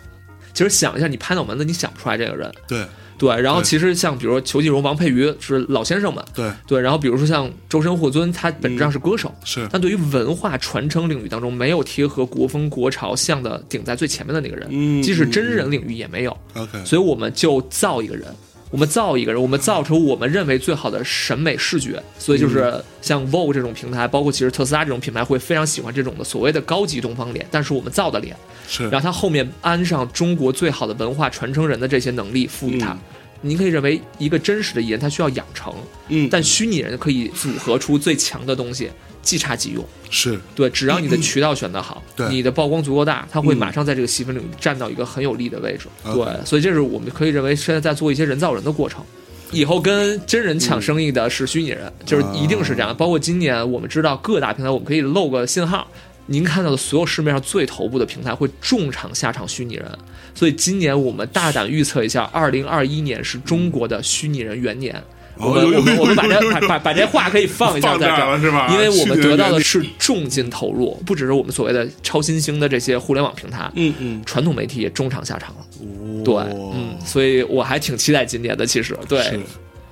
其实想一下，你拍脑门子你想不出来这个人。对，对，然后其实像比如说裘继荣、王佩瑜是老先生们，对，对，然后比如说像周深、霍尊，他本质上是歌手，是。但对于文化传承领域当中没有贴合国风国潮像的顶在最前面的那个人，嗯即使真人领域也没有，OK，所以我们就造一个人。我们造一个人，我们造出我们认为最好的审美视觉，所以就是像 Vogue 这种平台，包括其实特斯拉这种品牌会非常喜欢这种的所谓的高级东方脸，但是我们造的脸，是。然后它后面安上中国最好的文化传承人的这些能力，赋予它。嗯。您可以认为一个真实的艺人他需要养成，嗯，但虚拟人可以组合出最强的东西，即插即用。是对，只要你的渠道选得好，对你的曝光足够大，它会嗯马上在这个细分领域站到一个很有利的位置。对，所以这是我们可以认为现在在做一些人造人的过程。以后跟真人抢生意的是虚拟人，就是一定是这样。包括今年我们知道各大平台，我们可以漏个信号。您看到的所有市面上最头部的平台会重场下场虚拟人，所以今年我们大胆预测一下，二零二一年是中国的虚拟人元年。我们我们我们把这把把把这话可以放一下在这儿因为我们得到的是重金投入，不只是我们所谓的超新兴的这些互联网平台，嗯嗯，传统媒体也中场下场了。哦对，嗯，所以我还挺期待今年的。其实，对，，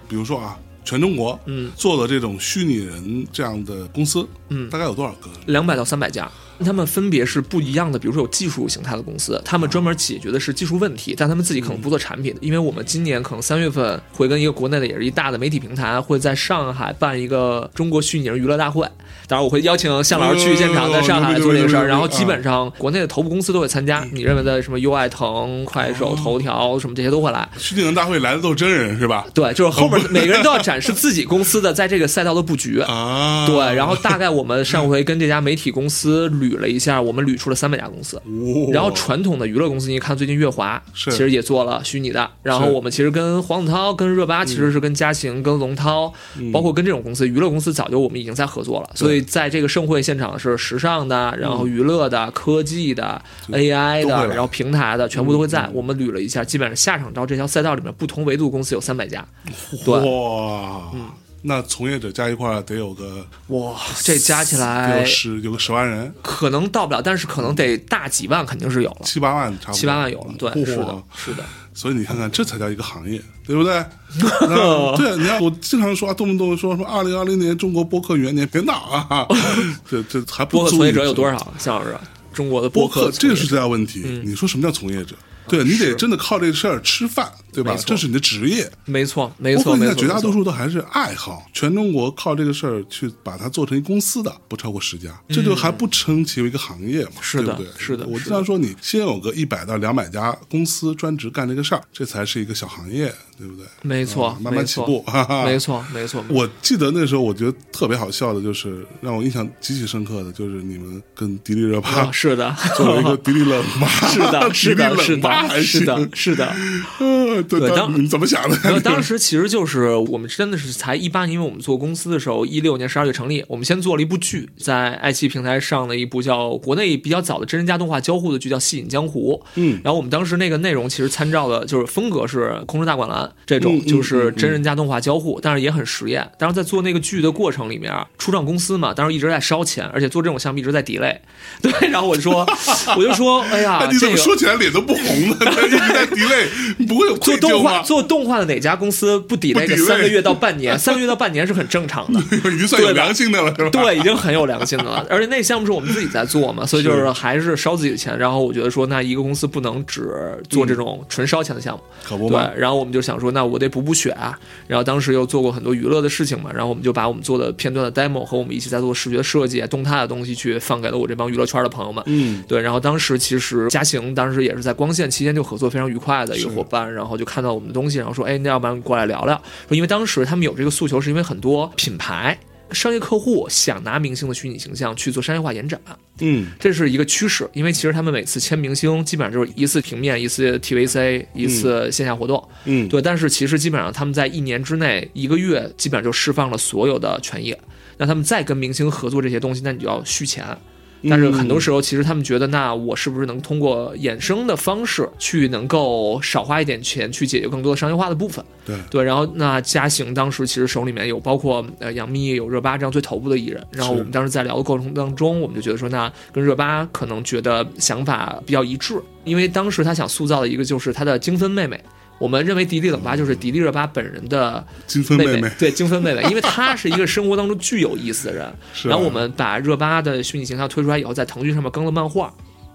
比如说啊，全中国嗯做的这种虚拟人这样的公司，嗯大概有多少个？两百到三百家，他们分别是不一样的。比如说有技术形态的公司，他们专门解决的是技术问题，但他们自己可能不做产品。因为我们今年可能三月份会跟一个国内的也是一大的媒体平台，会在上海办一个中国虚拟人娱乐大会。当然，我会邀请向老师去现场，在上海做这个事儿。然后基本上国内的头部公司都会参加，你认为的什么优爱腾、快手、头条什么这些都会来。虚拟人大会来的都是真人是吧？对，就是后面每个人都要展示自己公司的在这个赛道的布局。啊，对，然后大概我们上回跟这家媒体公司捋了一下，我们捋出了三百家公司。哦然后传统的娱乐公司，你看最近月华其实也做了虚拟的。然后我们其实跟黄子韬、跟热巴，其实是跟嘉行、跟龙涛，嗯包括跟这种公司，娱乐公司早就我们已经在合作了。所以在这个盛会现场是时尚的，然后娱乐的、科技的、AI 的，然后平台的，全部都会在嗯。我们捋了一下，基本上下场到这条赛道里面不同维度公司有三百家。对，哇，那从业者加一块儿得有个哇，这加起来有十有个十万人，可能到不了，但是可能得大几万，肯定是有了。七八万差不多，七八万有了，对，哇是的，是的，所以你看看，这才叫一个行业，对不对？对，你看我经常说啊，动不动说说二零二零年中国播客元年，别闹啊！这这还播客从业者有多少？向老师，中国的播客客这个是最大问题。你说什么叫从业者？对你得真的靠这个事儿吃饭，对吧这是你的职业。没错，没错，播客现，在绝大多数都还是爱好，全中国靠这个事儿去把它做成一公司的不超过十家，这就还不称其为一个行业嘛？嗯是的对不对？是的我经常说，你先有个一百到两百家公司专职干这个事儿，这才是一个小行业，对不对？没错啊，慢慢起步，哈哈。没错，没错，我记得那时候，我觉得特别好笑的，就是让我印象极其深刻的，就是你们跟迪丽热巴啊，是的，做了一个迪丽冷巴，是的，是的，是的，是的，是的。呃 对当对当你怎么想的？当时其实就是我们真的是才一八年，因为我们做公司的时候，一六年十二月成立，我们先做了一部剧，在爱奇艺平台上的一部叫国内比较早的真人加动画交互的剧，叫《戏影江湖》。嗯然后我们当时那个内容其实参照的就是风格是《空中大灌篮》这种就是真人加动画交互，但是也很实验。当时在做那个剧的过程里面，初创公司嘛，当时一直在烧钱，而且做这种项目一直在 delay。对，然后我就说，我就说，哎呀，哎，你怎么这个说起来脸都不红呢？你在 delay，你不会有愧疚做动画？做动画的哪家公司不 delay 个三个月到半年？三个月到半年是很正常的。已经算有良心的了，是吧？对，已经很有良心的了。而且那项目是我们自己在做嘛，所以就是还是烧自己的钱。然后我觉得说，那一个公司不能只做这种纯烧钱的项目。对可不嘛。，然后我们就想说，那我得补补血啊。然后当时又做过很多娱乐的事情嘛，然后我们就把我们做的片段的 demo 和我们一起在做视觉设计、动态的东西去放给了我这帮娱乐圈的朋友们。嗯，对，然后当时其实嘉行当时也是在光线期间就合作非常愉快的一个伙伴，然后就看到我们的东西，然后说，哎，那要不然过来聊聊？说因为当时他们有这个诉求，是因为很多品牌。商业客户想拿明星的虚拟形象去做商业化延展，嗯，这是一个趋势。因为其实他们每次签明星，基本上就是一次平面、一次 TVC、一次线下活动。嗯，对，但是其实基本上他们在一年之内，一个月基本上就释放了所有的权益。那他们再跟明星合作这些东西，那你就要续钱。但是很多时候，其实他们觉得，那我是不是能通过衍生的方式去能够少花一点钱，去解决更多的商业化的部分？对，对，然后那嘉行当时其实手里面有包括呃杨幂、有热巴这样最头部的艺人，然后我们当时在聊的过程当中，我们就觉得说，那跟热巴可能觉得想法比较一致，因为当时他想塑造的一个就是他的精分妹妹。我们认为迪丽热巴就是迪丽热巴本人的金分妹妹，对金分妹妹，因为她是一个生活当中巨有意思的人。然后我们把热巴的虚拟形象推出来以后，在腾讯上面更了漫画。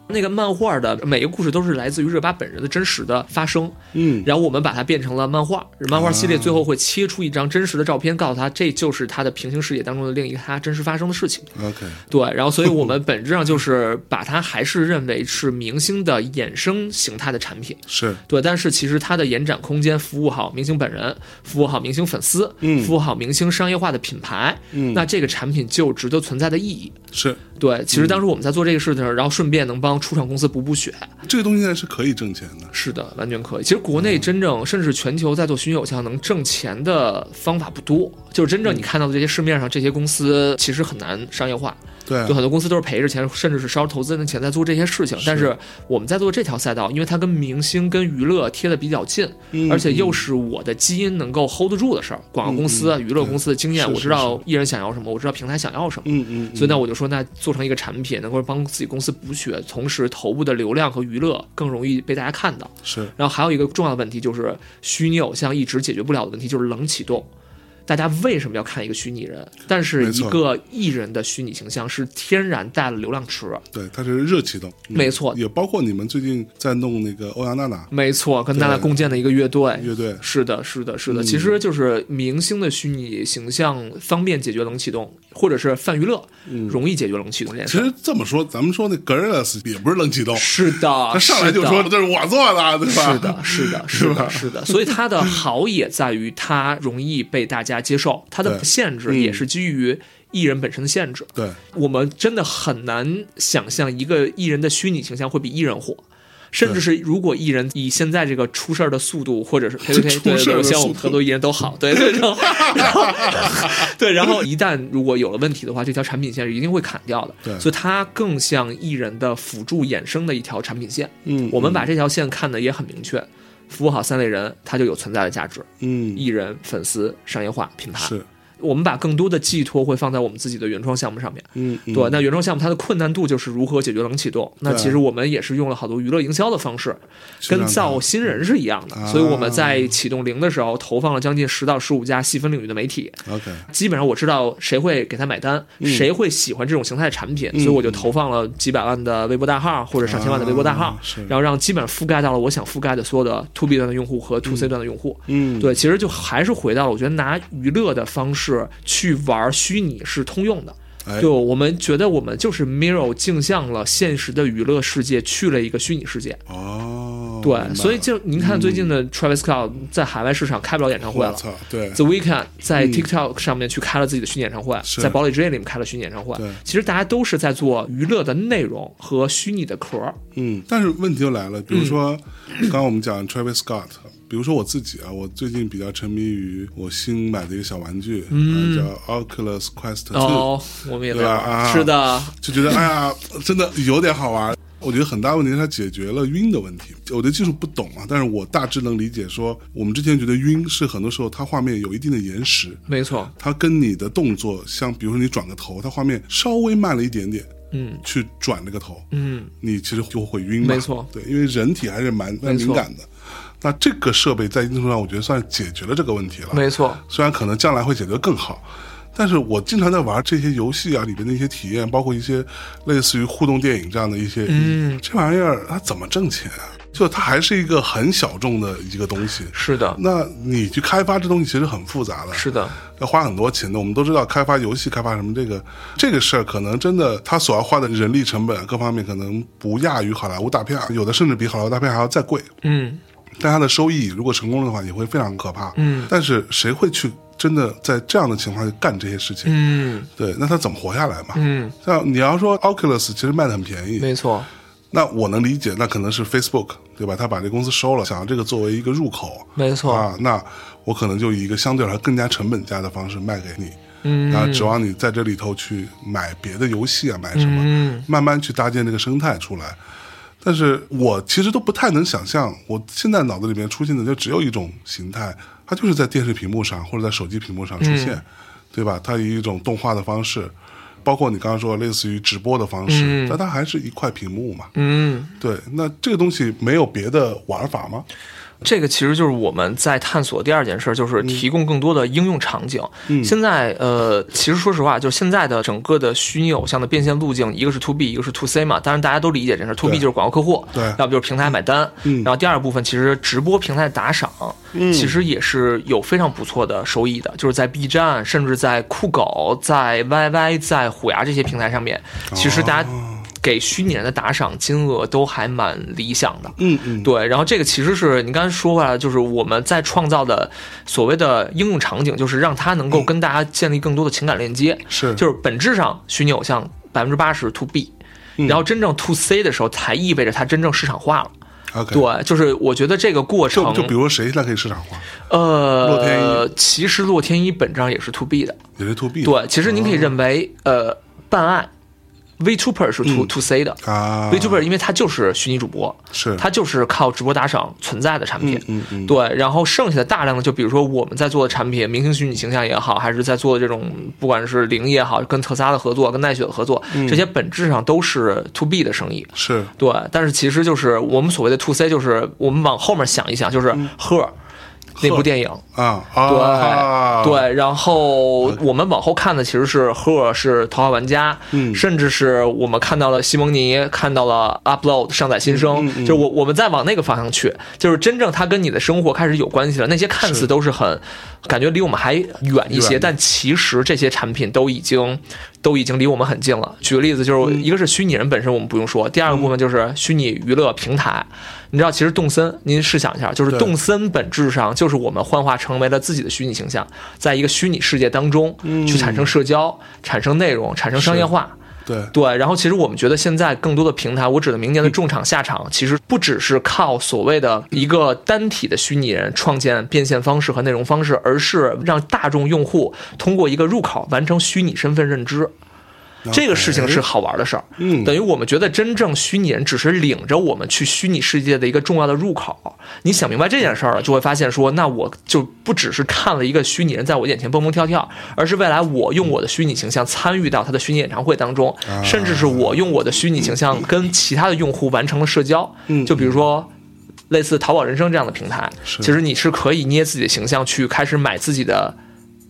那个漫画的每个故事都是来自于热巴本人的真实的发生，嗯，然后我们把它变成了漫画。漫画系列最后会切出一张真实的照片，告诉他这就是他的平行世界当中的另一个他真实发生的事情。OK，对，然后所以我们本质上就是把它还是认为是明星的衍生形态的产品。是对，但是其实它的延展空间服务好明星本人，服务好明星粉丝，嗯服务好明星商业化的品牌，嗯那这个产品就有值得存在的意义。是，对，其实当时我们在做这个事情，然后顺便能帮初创公司补补血。这个东西现在是可以挣钱的。是的，完全可以。其实国内真正甚至全球在做虚拟偶像能挣钱的方法不多，就是真正你看到的这些市面上这些公司其实很难商业化。对就，很多公司都是赔着钱，甚至是烧投资人的钱在做这些事情。但是我们在做这条赛道，因为它跟明星、跟娱乐贴的比较近，嗯而且又是我的基因能够 hold 得住的事儿。广告公司、嗯娱乐公司的经验，我知道艺人想要什么，我知道平台想要什么。嗯嗯，所以呢，我就说，那做成一个产品，能够帮自己公司补血，同时头部的流量和娱乐更容易被大家看到。是然后还有一个重要的问题就是，虚拟偶像一直解决不了的问题就是冷启动。大家为什么要看一个虚拟人？但是一个艺人的虚拟形象是天然带了流量池。对，它是热启动，嗯没错。也包括你们最近在弄那个欧阳娜娜没错，跟娜娜共建的一个乐队。乐队，是的，是的，是的，嗯。其实就是明星的虚拟形象方便解决冷启动，或者是泛娱乐、容易解决冷启动这件事。其实这么说，咱们说那 Gorillas 也不是冷启动，是的，他上来就说这是我做的，对吧？是的，是的，是的，是的。所以它的好也在于它容易被大家接受，它的对限制嗯也是基于艺人本身的限制。对，我们真的很难想象一个艺人的虚拟形象会比艺人火。甚至是如果艺人以现在这个出事儿的速度，或者是 对对，事儿的像我们很多艺人都好，对对，然后然后对，然后一旦如果有了问题的话，这条产品线是一定会砍掉的。对所以它更像艺人的辅助衍生的一条产品线。嗯，我们把这条线看得也很明确，服务好三类人，它就有存在的价值：嗯艺人、粉丝、商业化、品牌。是我们把更多的寄托会放在我们自己的原创项目上面。嗯嗯对，那原创项目它的困难度就是如何解决冷启动。那其实我们也是用了好多娱乐营销的方式，跟造新人是一样的。啊所以我们在启动零的时候投放了将近十到十五家细分领域的媒体，OK 基本上我知道谁会给他买单，谁会喜欢这种形态的产品，所以我就投放了几百万的微博大号或者上千万的微博大号，然后让基本上覆盖到了我想覆盖的所有的 to B 端的用户和 to C 端的用户。嗯对，其实就还是回到了，我觉得拿娱乐的方式去玩虚拟是通用的。哎就我们觉得我们就是 mirror 镜像了现实的娱乐世界，去了一个虚拟世界。哦，对所以就您看最近的 Travis Scott 在海外市场开不了演唱会了。对 The Weeknd 在 TikTok 上面去开了自己的虚拟演唱会，是在堡垒之夜里面开了虚拟演唱会对。其实大家都是在做娱乐的内容和虚拟的壳。嗯，但是问题就来了，比如说，刚刚我们讲 Travis Scott，比如说我自己啊，我最近比较沉迷于我新买的一个小玩具，嗯、叫 Oculus Quest Two，、哦，我们也在对吧玩。啊是的，就觉得哎呀，真的有点好玩。我觉得很大问题是它解决了晕的问题。我对技术不懂啊，但是我大致能理解说，我们之前觉得晕是很多时候它画面有一定的延时，没错。它跟你的动作像，比如说你转个头，它画面稍微慢了一点点，嗯去转这个头，嗯，你其实就会晕嘛。没错对，因为人体还是蛮蛮敏感的。那这个设备在一定程度上，我觉得算解决了这个问题了。没错。虽然可能将来会解决得更好，但是我经常在玩这些游戏啊里边的一些体验，包括一些类似于互动电影这样的一些，嗯，这玩意儿它怎么挣钱啊？就它还是一个很小众的一个东西。是的，那你去开发这东西其实很复杂的，是的，要花很多钱的。我们都知道，开发游戏、开发什么这个这个事儿，可能真的它所要花的人力成本啊各方面，可能不亚于好莱坞大片，有的甚至比好莱坞大片还要再贵。嗯，但它的收益如果成功的话，也会非常可怕。嗯，但是谁会去真的在这样的情况下干这些事情？嗯对，那他怎么活下来嘛？嗯，像你要说 Oculus 其实卖的很便宜，没错。那我能理解，那可能是 Facebook 对吧？他把这公司收了，想要这个作为一个入口，没错啊，那我可能就以一个相对来说更加成本价的方式卖给你，嗯然后指望你在这里头去买别的游戏啊，买什么，嗯慢慢去搭建这个生态出来。但是我其实都不太能想象，我现在脑子里面出现的就只有一种形态，它就是在电视屏幕上或者在手机屏幕上出现，嗯对吧？它以一种动画的方式，包括你刚刚说类似于直播的方式，嗯但它还是一块屏幕嘛。嗯，对，那这个东西没有别的玩法吗？这个其实就是我们在探索第二件事，就是提供更多的应用场景。嗯现在呃，其实说实话，就是现在的整个的虚拟偶像的变现路径，一个是 to B，一个是 to C 嘛。当然大家都理解这事，to B 就是广告客户，对要不就是平台买单。嗯然后第二部分其实直播平台打赏，嗯其实也是有非常不错的收益的，就是在 B 站，甚至在酷狗、在 YY、在虎牙这些平台上面，其实大家哦给虚拟人的打赏金额都还蛮理想的。嗯嗯，对，然后这个其实是你刚才说回来，就是我们在创造的所谓的应用场景，就是让他能够跟大家建立更多的情感链接。是就是本质上虚拟偶像百分之八十 to B，、然后真正 to C 的时候，才意味着它真正市场化了。OK，对，就是我觉得这个过程，就就比如说谁现在可以市场化，呃，洛天依其实洛天依本质上也是 to B 的。也是 to B 的对，其实您可以认为，呃，办案 VTuber 是 to、to C 的。啊 VTuber 因为它就是虚拟主播，是它就是靠直播打赏存在的产品。嗯嗯对，然后剩下的大量的，就比如说我们在做的产品，明星虚拟形象也好，还是在做的这种不管是零也好，跟特斯拉的合作，跟奈雪的合作，嗯这些本质上都是 to B 的生意。是对，但是其实就是我们所谓的 to C，就是我们往后面想一想，就是嗯 Her、那部电影。啊啊对对，然后我们往后看的其实是赫是头号玩家，嗯甚至是我们看到了西蒙尼，看到了 Upload 上载新生，嗯嗯嗯就是我我们再往那个方向去，就是真正它跟你的生活开始有关系了。那些看似都是很感觉离我们还远一些，但其实这些产品都已经都已经离我们很近了。举个例子，就是嗯一个是虚拟人本身，我们不用说；第二个部分就是虚拟娱乐平台。你知道，其实动森，您试想一下，就是动森本质上就是我们幻化成为了自己的虚拟形象，在一个虚拟世界当中去产生社交、产生内容、产生商业化。对对，然后其实我们觉得现在更多的平台，我指的明年的重场下场，其实不只是靠所谓的一个单体的虚拟人创建变现方式和内容方式，而是让大众用户通过一个入口完成虚拟身份认知。这个事情是好玩的事儿，嗯等于我们觉得真正虚拟人只是领着我们去虚拟世界的一个重要的入口。你想明白这件事儿了，就会发现说，那我就不只是看了一个虚拟人在我眼前蹦蹦跳跳，而是未来我用我的虚拟形象参与到他的虚拟演唱会当中，甚至是我用我的虚拟形象跟其他的用户完成了社交。嗯就比如说。类似淘宝人生这样的平台，其实你是可以捏自己的形象去开始买自己的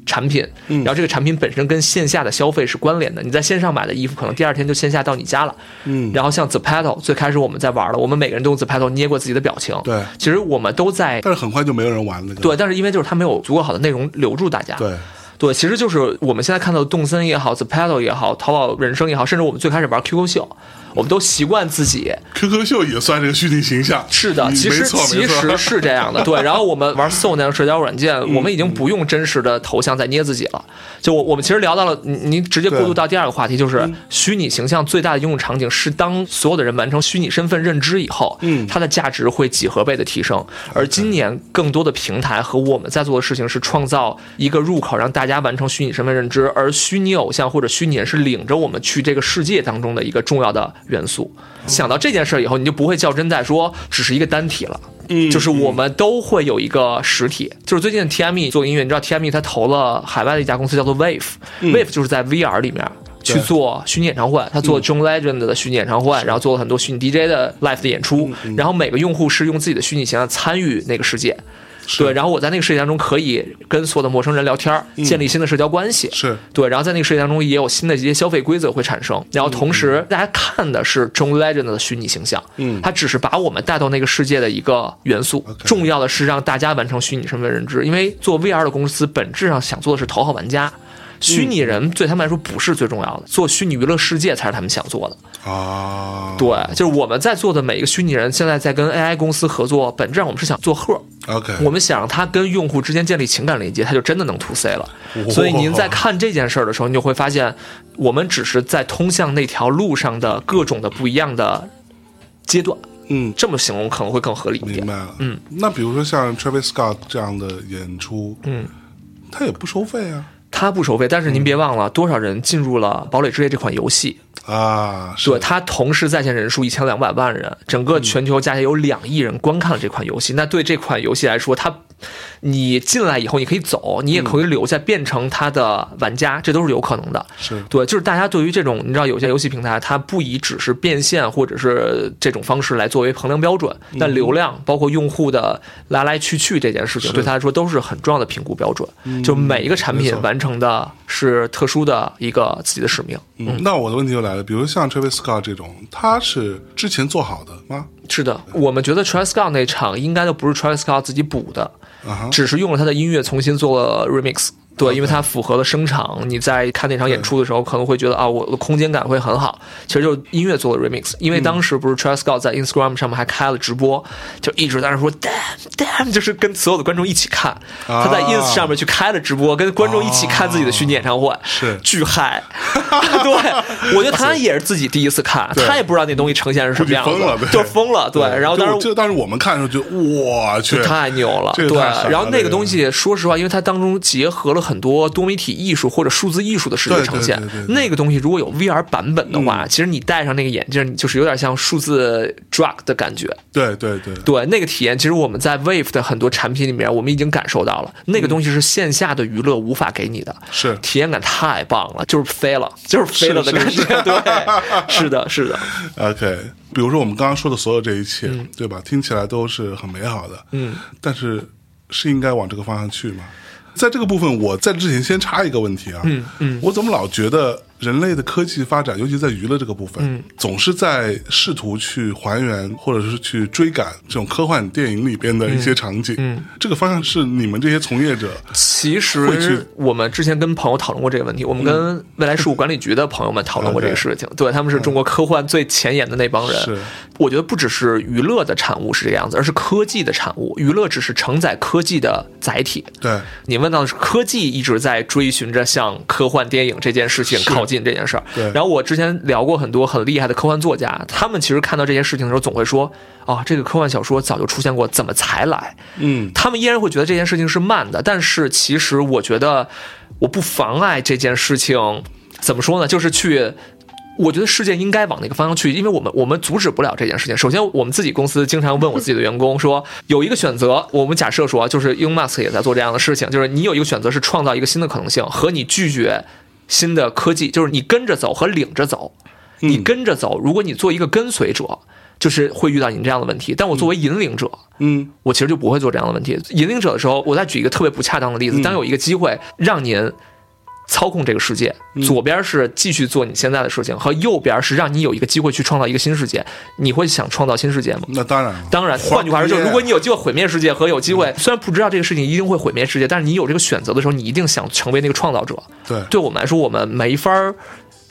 产品，嗯然后这个产品本身跟线下的消费是关联的。你在线上买的衣服，可能第二天就线下到你家了。嗯然后像 The Petal，最开始我们在玩了，我们每个人都用 The Petal 捏过自己的表情。对其实我们都在但是很快就没有人玩了。对，但是因为就是它没有足够好的内容留住大家。对对，其实就是我们现在看到的动森也好，The Petal 也好，淘宝人生也好，甚至我们最开始玩 QQ 秀，我们都习惯自己，QQ 秀也算这个虚拟形象。是的，嗯其实其实是这样的，对。然后我们玩 Soul 那样社交软件，嗯我们已经不用真实的头像在捏自己了。就我我们其实聊到了，您您直接过渡到第二个话题，就是嗯虚拟形象最大的应用场景是当所有的人完成虚拟身份认知以后，嗯它的价值会几何倍的提升。而今年更多的平台和我们在做的事情是创造一个入口，让大家完成虚拟身份认知，而虚拟偶像或者虚拟人是领着我们去这个世界当中的一个重要的元素。想到这件事儿以后，你就不会较真在说只是一个单体了。嗯。就是我们都会有一个实体，就是最近 TME 做音乐，你知道 TME 他投了海外的一家公司叫做 Wave，Wave、就是在 VR 里面去做虚拟演唱会，他做 John Legend 的虚拟演唱会，然后做了很多虚拟 DJ 的 live 的演出，然后每个用户是用自己的虚拟形象参与那个世界。对，然后我在那个世界当中可以跟所有的陌生人聊天儿，建立新的社交关系。是。对，然后在那个世界当中也有新的一些消费规则会产生，然后同时大家看的是 John Legend 的虚拟形象，嗯。它只是把我们带到那个世界的一个元素重要的是让大家完成虚拟身份认知，因为做 VR 的公司本质上想做的是讨好玩家。虚拟人对他们来说不是最重要的，做虚拟娱乐世界才是他们想做的。啊，对，就是我们在做的每一个虚拟人，现在在跟 AI 公司合作，本质上我们是想做贺，，OK，我们想让它跟用户之间建立情感连接，它就真的能 to C 了。所以您在看这件事儿的时候，你就会发现，我们只是在通向那条路上的各种的不一样的阶段。嗯，这么形容可能会更合理一点。明白了。嗯，那比如说像 Travis Scott 这样的演出，嗯，他也不收费啊。它不收费，但是您别忘了，多少人进入了《堡垒之夜》这款游戏，啊，对，它同时在线人数一千两百万人，整个全球加起来有两亿人观看了这款游戏。那对这款游戏来说，它你进来以后你可以走，你也可以留下变成他的玩家，这都是有可能的。是对，就是大家对于这种你知道，有些游戏平台它不以只是变现或者是这种方式来作为衡量标准，但流量包括用户的来来去去这件事情，对他来说都是很重要的评估标准。就每一个产品完成的是特殊的一个自己的使命。嗯，那我的问题就来了，比如像 Travis Scott 这种，他是之前做好的吗？是的，我们觉得 Travis Scott 那场应该都不是 Travis Scott 自己补的，只是用了他的音乐重新做了 remix。对，因为它符合了声场，你在看那场演出的时候，可能会觉得啊，我的空间感会很好。其实就是音乐做的 remix，因为当时不是 Travis Scott 在 Instagram 上面还开了直播，就一直在那说 damn damn，就是跟所有的观众一起看。他在 ins 上面去开了直播，跟观众一起看自己的虚拟演唱会，是。巨嗨。对，我觉得他也是自己第一次看，他也不知道那东西呈现是什么样子，就疯了。对，然后当时就就当时我们看的时候就我去，太牛了，对然后那个个东西，说实话，因为它当中结合了很多多媒体艺术或者数字艺术的视觉呈现那个东西如果有 VR 版本的话，其实你戴上那个眼镜，就是有点像数字 drug 的感觉。对对对，对，那个体验，其实我们在 Wave 的很多产品里面，我们已经感受到了，那个东西是线下的娱乐无法给你的。是体验感太棒了，就是飞了，就是飞了的感觉。是对，是的，是的，OK，比如说我们刚刚说的所有这一切，对吧？听起来都是很美好的，嗯，但是是应该往这个方向去吗？在这个部分，我在之前先插一个问题啊，嗯嗯，我怎么老觉得人类的科技发展，尤其在娱乐这个部分，嗯总是在试图去还原或者是去追赶这种科幻电影里边的一些场景，嗯这个方向是你们这些从业者其实我们之前跟朋友讨论过这个问题，我们跟未来事务管理局的朋友们讨论过这个事情。对，他们是中国科幻最前沿的那帮人。是我觉得不只是娱乐的产物是这个样子，而是科技的产物。娱乐只是承载科技的载体。对你问到的是科技一直在追寻着向科幻电影这件事情是靠近这件事儿。对然后我之前聊过很多很厉害的科幻作家，他们其实看到这些事情的时候，总会说：“啊，这个科幻小说早就出现过，怎么才来？”嗯他们依然会觉得这件事情是慢的，但是其实我觉得我不妨碍这件事情，怎么说呢？就是去。我觉得世界应该往那个方向去，因为我们我们阻止不了这件事情。首先，我们自己公司经常问我自己的员工说，有一个选择，我们假设说，就是 Elon Musk 也在做这样的事情，就是你有一个选择是创造一个新的可能性，和你拒绝新的科技，就是你跟着走和领着走。你嗯跟着走，如果你做一个跟随者，就是会遇到你这样的问题。但我作为引领者，嗯我其实就不会做这样的问题。引领者的时候，我再举一个特别不恰当的例子：嗯当有一个机会让您操控这个世界，嗯左边是继续做你现在的事情，和右边是让你有一个机会去创造一个新世界，你会想创造新世界吗？那当然，当然，换句话说，就是如果你有机会毁灭世界和有机会，虽然不知道这个事情一定会毁灭世界，但是你有这个选择的时候，你一定想成为那个创造者。对对我们来说，我们没法儿。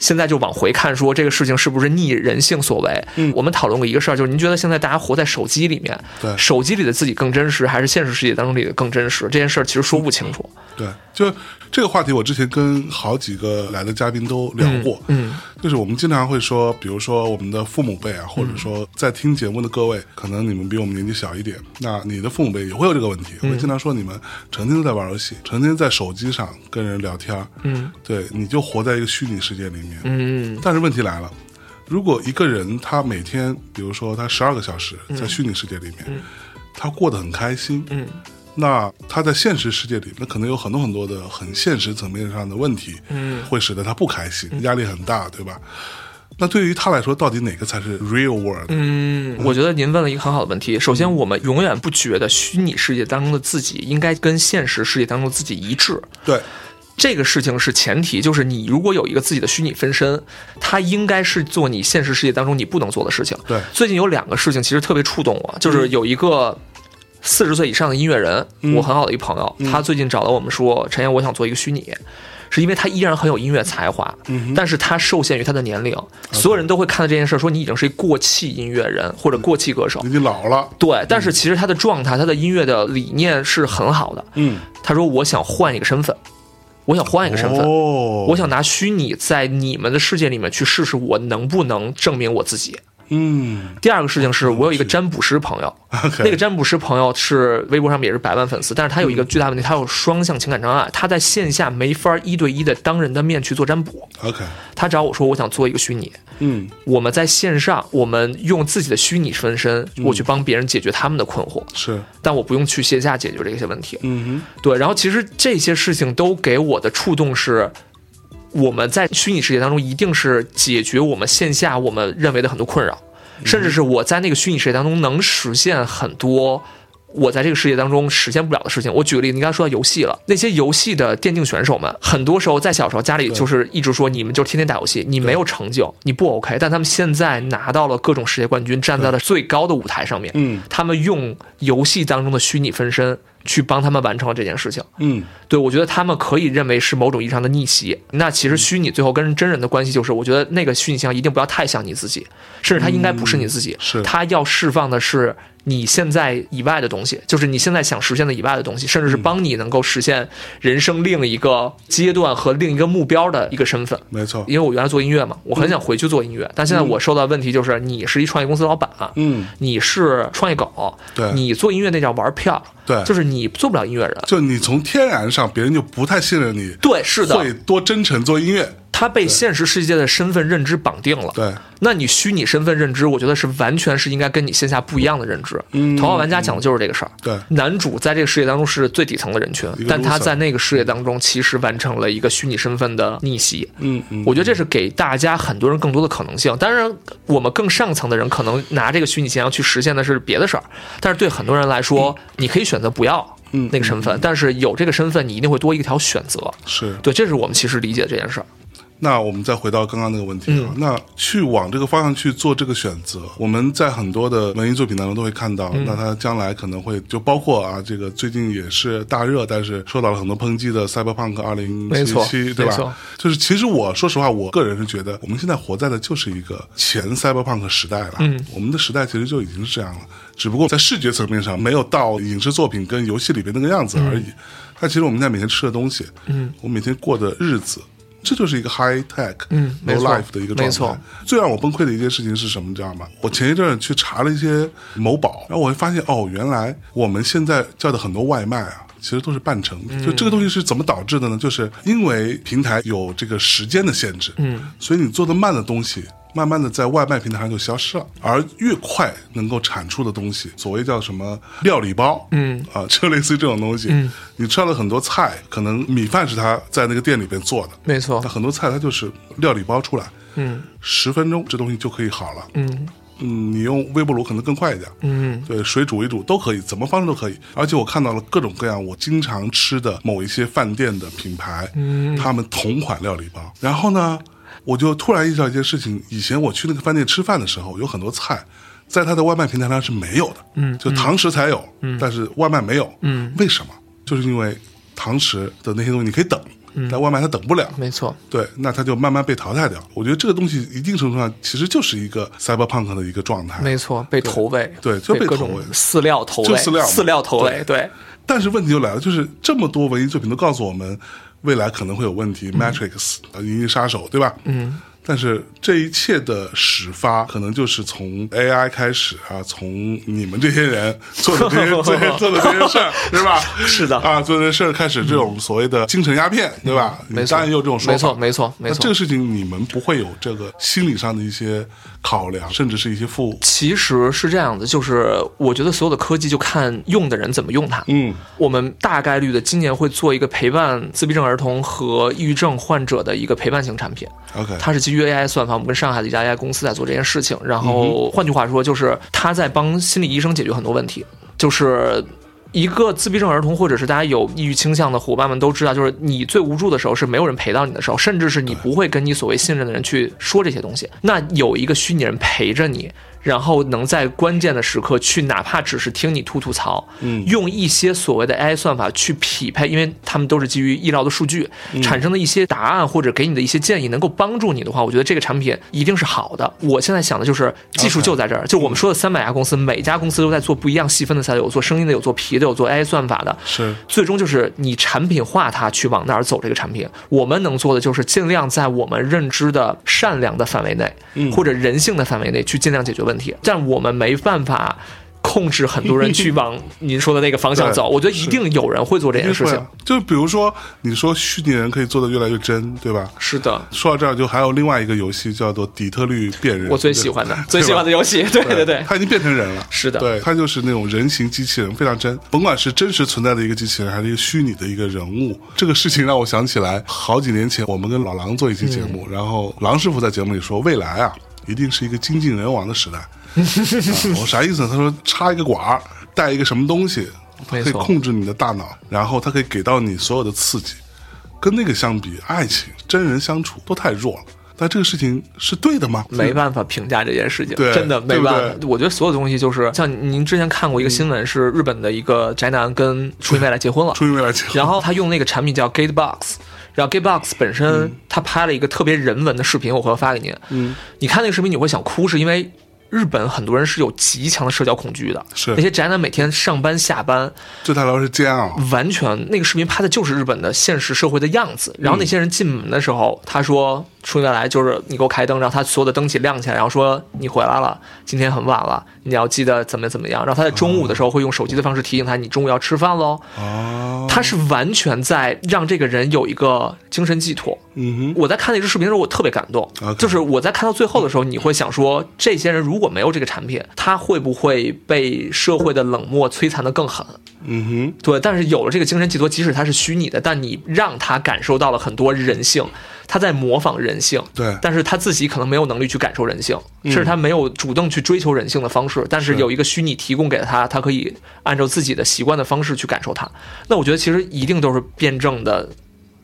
现在就往回看，说这个事情是不是逆人性所为？嗯我们讨论过一个事儿，就是您觉得现在大家活在手机里面，对手机里的自己更真实，还是现实世界当中里的更真实？这件事儿其实说不清楚。对，就这个话题，我之前跟好几个来的嘉宾都聊过。嗯。就是我们经常会说，比如说我们的父母辈啊，或者说在听节目的各位，可能你们比我们年纪小一点，那你的父母辈也会有这个问题，嗯会经常说你们成天都在玩游戏，成天在手机上跟人聊天，嗯。对，你就活在一个虚拟世界里面。嗯但是问题来了，如果一个人他每天，比如说他十二个小时在虚拟世界里面，他过得很开心，嗯那他在现实世界里，那可能有很多很多的很现实层面上的问题，嗯会使得他不开心，压力很大，对吧？那对于他来说，到底哪个才是 real world？嗯，我觉得您问了一个很好的问题。首先，我们永远不觉得虚拟世界当中的自己应该跟现实世界当中的自己一致。对，这个事情是前提，就是你如果有一个自己的虚拟分身，它应该是做你现实世界当中你不能做的事情。对最近有两个事情其实特别触动我，就是有一个四十岁以上的音乐人，嗯我很好的一朋友，他最近找到我们说，陈岩，我想做一个虚拟。是因为他依然很有音乐才华，嗯但是他受限于他的年龄，所有人都会看到这件事儿，说你已经是一过气音乐人或者过气歌手你。老了，对，但是其实他的状态、他的音乐的理念是很好的。嗯，他说：“我想换一个身份，我想换一个身份，哦，我想拿虚拟在你们的世界里面去试试，我能不能证明我自己。嗯。第二个事情是我有一个占卜师朋友，那个占卜师朋友是微博上面也是百万粉丝，但是他有一个巨大问题，他有双向情感障碍，他在线下没法一对一的当人的面去做占卜。OK，他找我说，我想做一个虚拟，嗯。我们在线上，我们用自己的虚拟分身，我去帮别人解决他们的困惑，是，但我不用去线下解决这些问题。嗯哼。对，然后其实这些事情都给我的触动是，我们在虚拟世界当中一定是解决我们线下我们认为的很多困扰，甚至是我在那个虚拟世界当中能实现很多。我在这个世界当中实现不了的事情，我举个例子，你刚才说到游戏了，那些游戏的电竞选手们，很多时候在小时候家里就是一直说你们就天天打游戏，你没有成就，你不 OK，但他们现在拿到了各种世界冠军，站在了最高的舞台上面，嗯。他们用游戏当中的虚拟分身去帮他们完成了这件事情。嗯对，我觉得他们可以认为是某种意义上的逆袭。那其实虚拟最后跟真人的关系就是，我觉得那个虚拟形象一定不要太像你自己，甚至他应该不是你自己，是它要释放的是你现在以外的东西，就是你现在想实现的以外的东西，甚至是帮你能够实现人生另一个阶段和另一个目标的一个身份。没错，因为我原来做音乐嘛，我很想回去做音乐，但现在我受到的问题就是，你是一创业公司老板，嗯。你是创业狗，对。你做音乐那叫玩票，对。就是你做不了音乐人。就你从天然上，别人就不太信任你，对，是的，会多真诚做音乐，他被现实世界的身份认知绑定了。对，那你虚拟身份认知，我觉得是完全是应该跟你线下不一样的认知。嗯头号玩家讲的就是这个事儿。对男主在这个世界当中是最底层的人群但他在那个世界当中其实完成了一个虚拟身份的逆袭。嗯嗯，我觉得这是给大家很多人更多的可能性。当然，我们更上层的人可能拿这个虚拟形象去实现的是别的事儿，但是对很多人来说，你可以选择不要嗯那个身份，但是有这个身份，你一定会多一条选择。是。对，这是我们其实理解这件事儿。那我们再回到刚刚那个问题啊，那去往这个方向去做这个选择，我们在很多的文艺作品当中都会看到，那它将来可能会就包括啊，这个最近也是大热，但是受到了很多抨击的《Cyberpunk 二零七七》，对吧？就是其实我说实话，我个人是觉得我们现在活在的就是一个前 Cyberpunk 时代了，嗯，我们的时代其实就已经是这样了，只不过在视觉层面上没有到影视作品跟游戏里边那个样子而已。但其实我们现在每天吃的东西，嗯，我们每天过的日子。这就是一个 high tech，嗯没 low 错 life 的一个状态。没错最让我崩溃的一件事情是什么？你知道吗？我前一阵儿去查了一些某宝，然后我会发现，哦，原来我们现在叫的很多外卖啊。其实都是半成品，就这个东西是怎么导致的呢？就是因为平台有这个时间的限制，嗯，所以你做的慢的东西，慢慢的在外卖平台上就消失了。而越快能够产出的东西，所谓叫什么料理包，嗯啊，就类似于这种东西，嗯，你吃了很多菜，可能米饭是他在那个店里边做的，没错那，很多菜它就是料理包出来，嗯十分钟这东西就可以好了。嗯嗯，你用微波炉可能更快一点。嗯对，水煮一煮都可以，怎么方式都可以。而且我看到了各种各样我经常吃的某一些饭店的品牌，嗯，他们同款料理包。然后呢，我就突然意识到一件事情：以前我去那个饭店吃饭的时候，有很多菜在它的外卖平台上是没有的，嗯，就堂食才有，嗯，但是外卖没有，嗯，为什么？就是因为堂食的那些东西你可以等，但外卖它等不了，没错，对，那它就慢慢被淘汰掉。我觉得这个东西一定程度上其实就是一个 cyberpunk 的一个状态。没错，被投喂，对就被各投喂种饲料投喂，就饲料饲料投喂，对，但是问题就来了，就是这么多文艺作品都告诉我们未来可能会有问题、m a t r i x 啊，《银翼杀手》，对吧？嗯。但是这一切的始发，可能就是从 AI 开始啊，从你们这些人做的这些、这些做的这些事儿，是吧？是的啊，做的这些事儿开始这种所谓的精神鸦片，对吧？没错你当然也有这种说法，没错，没错，没错这。个事情你们不会有这个心理上的一些考量，甚至是一些负，其实是这样的，就是我觉得所有的科技就看用的人怎么用它。嗯我们大概率的今年会做一个陪伴自闭症儿童和抑郁症患者的一个陪伴型产品。，OK，它是基于 AI 算法，我们跟上海的一家 AI 公司在做这件事情。然后换句话说，就是他在帮心理医生解决很多问题，就是。一个自闭症儿童，或者是大家有抑郁倾向的伙伴们都知道，就是你最无助的时候是没有人陪到你的时候，甚至是你不会跟你所谓信任的人去说这些东西。那有一个虚拟人陪着你，然后能在关键的时刻去，哪怕只是听你吐吐槽，嗯。用一些所谓的 AI 算法去匹配，因为他们都是基于医疗的数据嗯。产生的一些答案或者给你的一些建议，能够帮助你的话，我觉得这个产品一定是好的。我现在想的就是技术就在这儿，就我们说的三百家公司，每家公司都在做不一样细分的赛道，有做声音的，有做皮的，有做 AI 算法的，是。最终就是你产品化它去往哪儿走这个产品。我们能做的就是尽量在我们认知的善良的范围内，嗯。或者人性的范围内去尽量解决问题，但我们没办法。控制很多人去往 您说的那个方向走，我觉得一定有人会做这件事情。就比如说，你说虚拟人可以做的越来越真，对吧？是的，说到这儿，就还有另外一个游戏叫做底特律变人，我最喜欢的，最喜欢的游戏，对对对，它已经变成人了。是的对，它就是那种人形机器人，非常真。甭管是真实存在的一个机器人，还是一个虚拟的一个人物，这个事情让我想起来，好几年前我们跟老狼做一期节目，嗯然后狼师傅在节目里说，未来啊，一定是一个精尽人亡的时代。啊我啥意思呢？他说插一个管儿，带一个什么东西，可以控制你的大脑，然后它可以给到你所有的刺激。跟那个相比，爱情、真人相处都太弱了。但这个事情是对的吗？没办法评价这件事情，对真的没办法。对我觉得所有东西就是像您之前看过一个新闻，是日本的一个宅男跟初音未来结婚了，初音未来结婚，然后他用那个产品叫 Gatebox，然后 Gatebox 本身他拍了一个特别人文的视频，我回头发给您。嗯，你看那个视频你会想哭，是因为日本很多人是有极强的社交恐惧的，是那些宅男每天上班下班，就他来说是煎熬。完全那个视频拍的就是日本的现实社会的样子。然后那些人进门的时候，他说初音未来就是你给我开灯，然后他所有的灯起亮起来，然后说你回来了，今天很晚了，你要记得怎么怎么样。然后他在中午的时候会用手机的方式提醒他，你中午要吃饭喽。哦，他是完全在让这个人有一个精神寄托。嗯哼我在看那支视频的时候，我特别感动。就是我在看到最后的时候，你会想说，这些人如果没有这个产品，他会不会被社会的冷漠摧残的更狠？哼，嗯对，但是有了这个精神寄托，即使它是虚拟的，但你让他感受到了很多人性，他在模仿人性。对但是他自己可能没有能力去感受人性，甚至他没有主动去追求人性的方式。但是是有一个虚拟提供给了他，他可以按照自己的习惯的方式去感受它。那我觉得其实一定都是辩证的，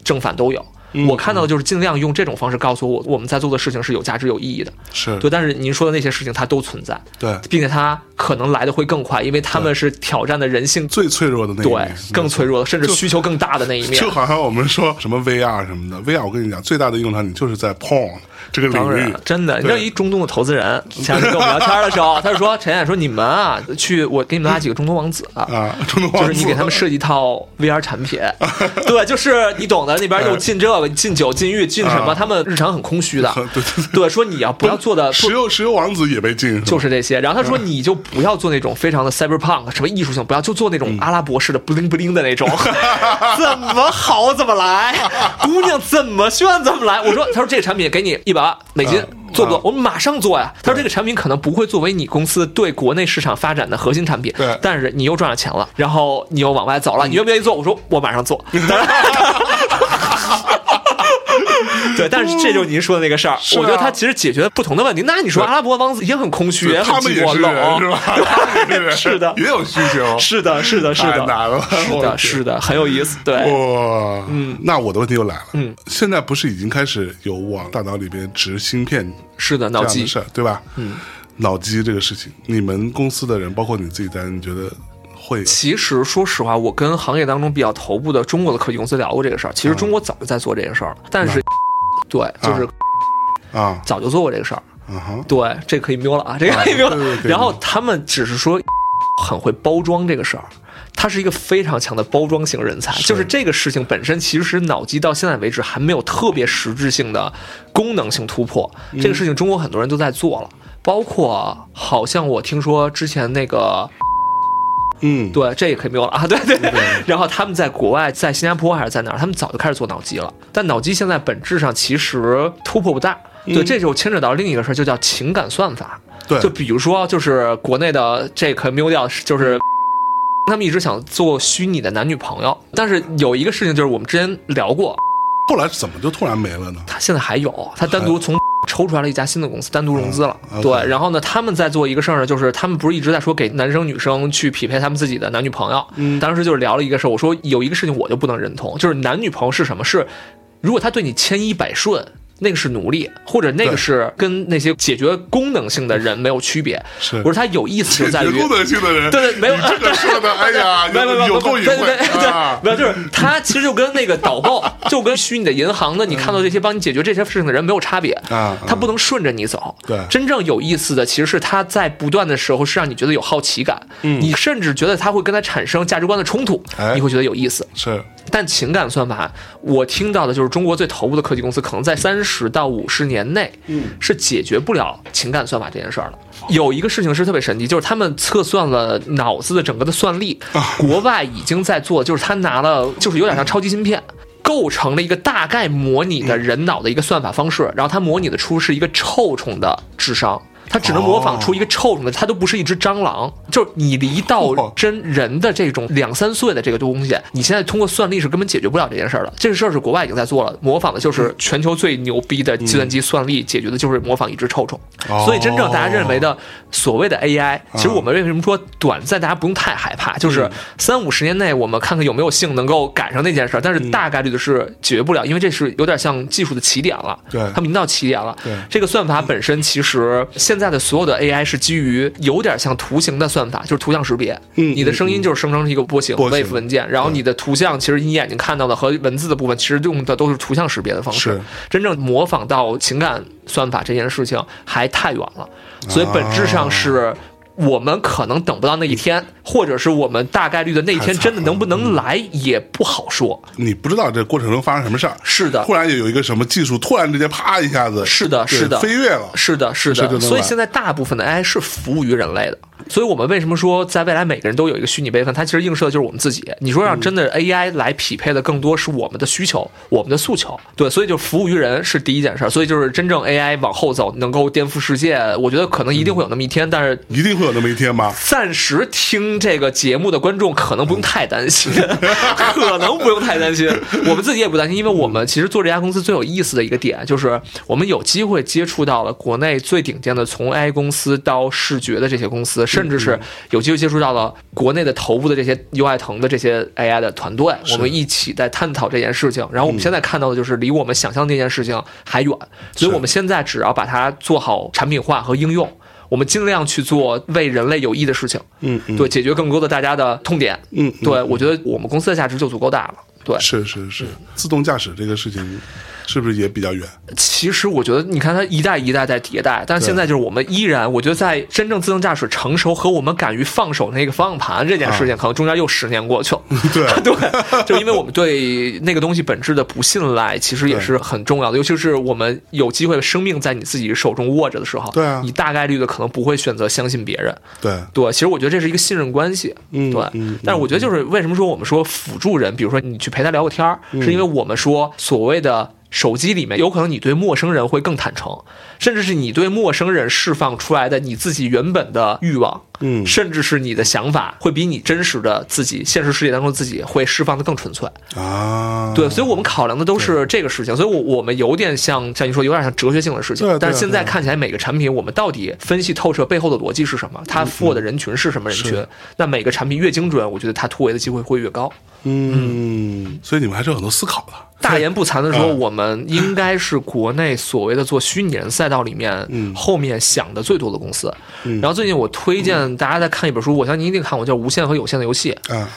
正反都有。嗯我看到的就是尽量用这种方式告诉我，我们在做的事情是有价值、有意义的。是。对，但是您说的那些事情它都存在，对。并且它可能来的会更快，因为他们是挑战的人性最脆弱的那一对面，更脆弱的，甚至需求更大的那一面。就。好像我们说什么 VR 什么的，VR 我跟你讲，最大的应用场你就是在 porn 这个领域，，当然真的，你知道一中东的投资人，前两天跟我们聊天的时候，他就说：“陈燕说你们啊，去我给你们拉几个中东王子啊。”啊，中东就是你给他们设计一套 VR 产品，对，就是你懂的，那边又进这个进酒进浴进什么，啊。他们日常很空虚的，对对对，对，说你要不要做的石油石油王子也被禁，就是这些。然后他说，你就不要做那种非常的 cyberpunk 什么艺术性，不要就做那种阿拉伯式的 bling bling 的那种，怎么好怎么来，姑娘怎么炫怎么来。我说，他说这个产品给你一百万美金。做不做？我们马上做呀！他说这个产品可能不会作为你公司对国内市场发展的核心产品，对但是你又赚了钱了，然后你又往外走了，你愿不愿意做？我说我马上做。对，但是这就是您说的那个事儿，我觉得它其实解决不同的问题。那你说阿拉伯王子也很空虚，也很寂寞冷，是吧？是的也有需求，是的，是的，是太的，难了，是的，是的，很有意思。对，哇，嗯，那我的问题又来了，嗯，现在不是已经开始有往大脑里边植芯片是的，这脑机样的事儿，对吧？嗯，脑机这个事情，你们公司的人，包括你自己在内，你觉得会其实说实话，我跟行业当中比较头部的中国的科技公司聊过这个事儿。其实中国早就在做这个事儿了，但是对，就是啊早就做过这个事儿。对，这可以瞄了啊，这个可以瞄然后他们只是说很会包装这个事儿。他是一个非常强的包装型人才，就是这个事情本身，其实脑机到现在为止还没有特别实质性的功能性突破。这个事情中国很多人都在做了，包括好像我听说之前那个嗯，对，这也可以没有了啊！对对对。然后他们在国外，在新加坡还是在哪儿？他们早就开始做脑机了。但脑机现在本质上其实突破不大。对，这就牵扯到另一个事儿，就叫情感算法。对，就比如说，就是国内的这可以 mute 掉，就是。他们一直想做虚拟的男女朋友，但是有一个事情就是我们之前聊过，后来怎么就突然没了呢？他现在还有，他单独从抽出来了一家新的公司，单独融资了。对，然后呢，他们在做一个事儿呢，就是他们不是一直在说给男生女生去匹配他们自己的男女朋友。嗯当时就是聊了一个事儿，我说有一个事情我就不能认同，就是男女朋友是什么？是如果他对你千依百顺，那个是奴隶，或者那个是跟那些解决功能性的人没有区别。是。我说他有意思就在于功能性的人，对对没有你这个 说的，哎呀，没有没有够隐对对！没有就是它其实就跟那个导购，就跟虚拟的银行的你看到这些帮你解决这些事情的人没有差别。啊他不能顺着你走。对。真正有意思的其实是他在不断的时候是让你觉得有好奇感，你甚至觉得他会跟他产生价值观的冲突你会觉得有意思。是但情感算法，我听到的就是中国最头部的科技公司，可能在三十到五十年内，嗯是解决不了情感算法这件事儿的。有一个事情是特别神奇，就是他们测算了脑子的整个的算力，国外已经在做，就是他拿了，就是有点像超级芯片。构成了一个大概模拟的人脑的一个算法方式，然后它模拟的出是一个臭虫的智商，它只能模仿出一个臭虫的，它都不是一只蟑螂，就是你离到真人的这种两三岁的这个东西，你现在通过算力是根本解决不了这件事儿的。这个事儿是国外已经在做了，模仿的就是全球最牛逼的计算机算力，解决的就是模仿一只臭虫。哦。所以真正大家认为的所谓的 AI，其实我们为什么说短暂，大家不用太害怕，就是三五十年内我们看看有没有幸能够赶上那件事儿，但是大概率的是解决不了，因为这是有点像技术的起点了，对。他们已经到起点了。对。这个算法本身其实现在的所有的 AI 是基于有点像图形的算法，就是图像识别。嗯你的声音就是生成一个波形 wave 文件，然后你的图像其实你眼睛看到的和文字的部分其实用的都是图像识别的方式是。真正模仿到情感算法这件事情还太远了，所以本质上是。我们可能等不到那一天，或者是我们大概率的那一天真的能不能来也不好说。你不知道这过程中发生什么事儿，是的，突然有一个什么技术，突然之间啪一下子，是的是的飞跃了，是的，是的，所以现在大部分的 AI 是服务于人类的。所以我们为什么说在未来每个人都有一个虚拟备份？它其实映射的就是我们自己。你说让真的 AI 来匹配的更多是我们的需求、我们的诉求，对，所以就服务于人是第一件事儿。所以就是真正 AI 往后走，能够颠覆世界，我觉得可能一定会有那么一天，但是一定会有那么一天吧？暂时听这个节目的观众可能不用太担心，可能不用太担心。我们自己也不担心，因为我们其实做这家公司最有意思的一个点，就是我们有机会接触到了国内最顶尖的从 AI 公司到视觉的这些公司，甚至是有机会接触到了国内的头部的这些优爱腾的这些 AI 的团队，我们一起在探讨这件事情。然后我们现在看到的就是离我们想象这件事情还远，所以我们现在只要把它做好产品化和应用。我们尽量去做为人类有益的事情，嗯嗯，对，解决更多的大家的痛点。嗯，嗯对，我觉得我们公司的价值就足够大了。对，是是是，自动驾驶这个事情是不是也比较远？其实我觉得，你看它一代一代在迭代，但现在就是我们依然，我觉得在真正自动驾驶成熟和我们敢于放手那个方向盘这件事情，可能中间又十年过去了。对 对，就因为我们对那个东西本质的不信赖，其实也是很重要的。尤其是我们有机会生命在你自己手中握着的时候，对啊你大概率的可能不会选择相信别人。对，对，其实我觉得这是一个信任关系。嗯对，嗯但是我觉得就是为什么说我们说辅助人，比如说你去陪他聊个天儿，嗯是因为我们说所谓的。手机里面有可能你对陌生人会更坦诚，甚至是你对陌生人释放出来的你自己原本的欲望，嗯甚至是你的想法，会比你真实的自己、现实世界当中自己会释放的更纯粹。啊，对，所以我们考量的都是这个事情，所以我我们有点像像你说，有点像哲学性的事情。但是现在看起来，每个产品我们到底分析透彻背后的逻辑是什么，它 for 的人群是什么人群是？那每个产品越精准，我觉得它突围的机会会越高。嗯，所以你们还是有很多思考的。大言不惭的说，嗯我们应该是国内所谓的做虚拟人赛道里面嗯后面想的最多的公司。嗯然后最近我推荐大家在看一本书，我相信您一定看过，叫《无限和有限的游戏》。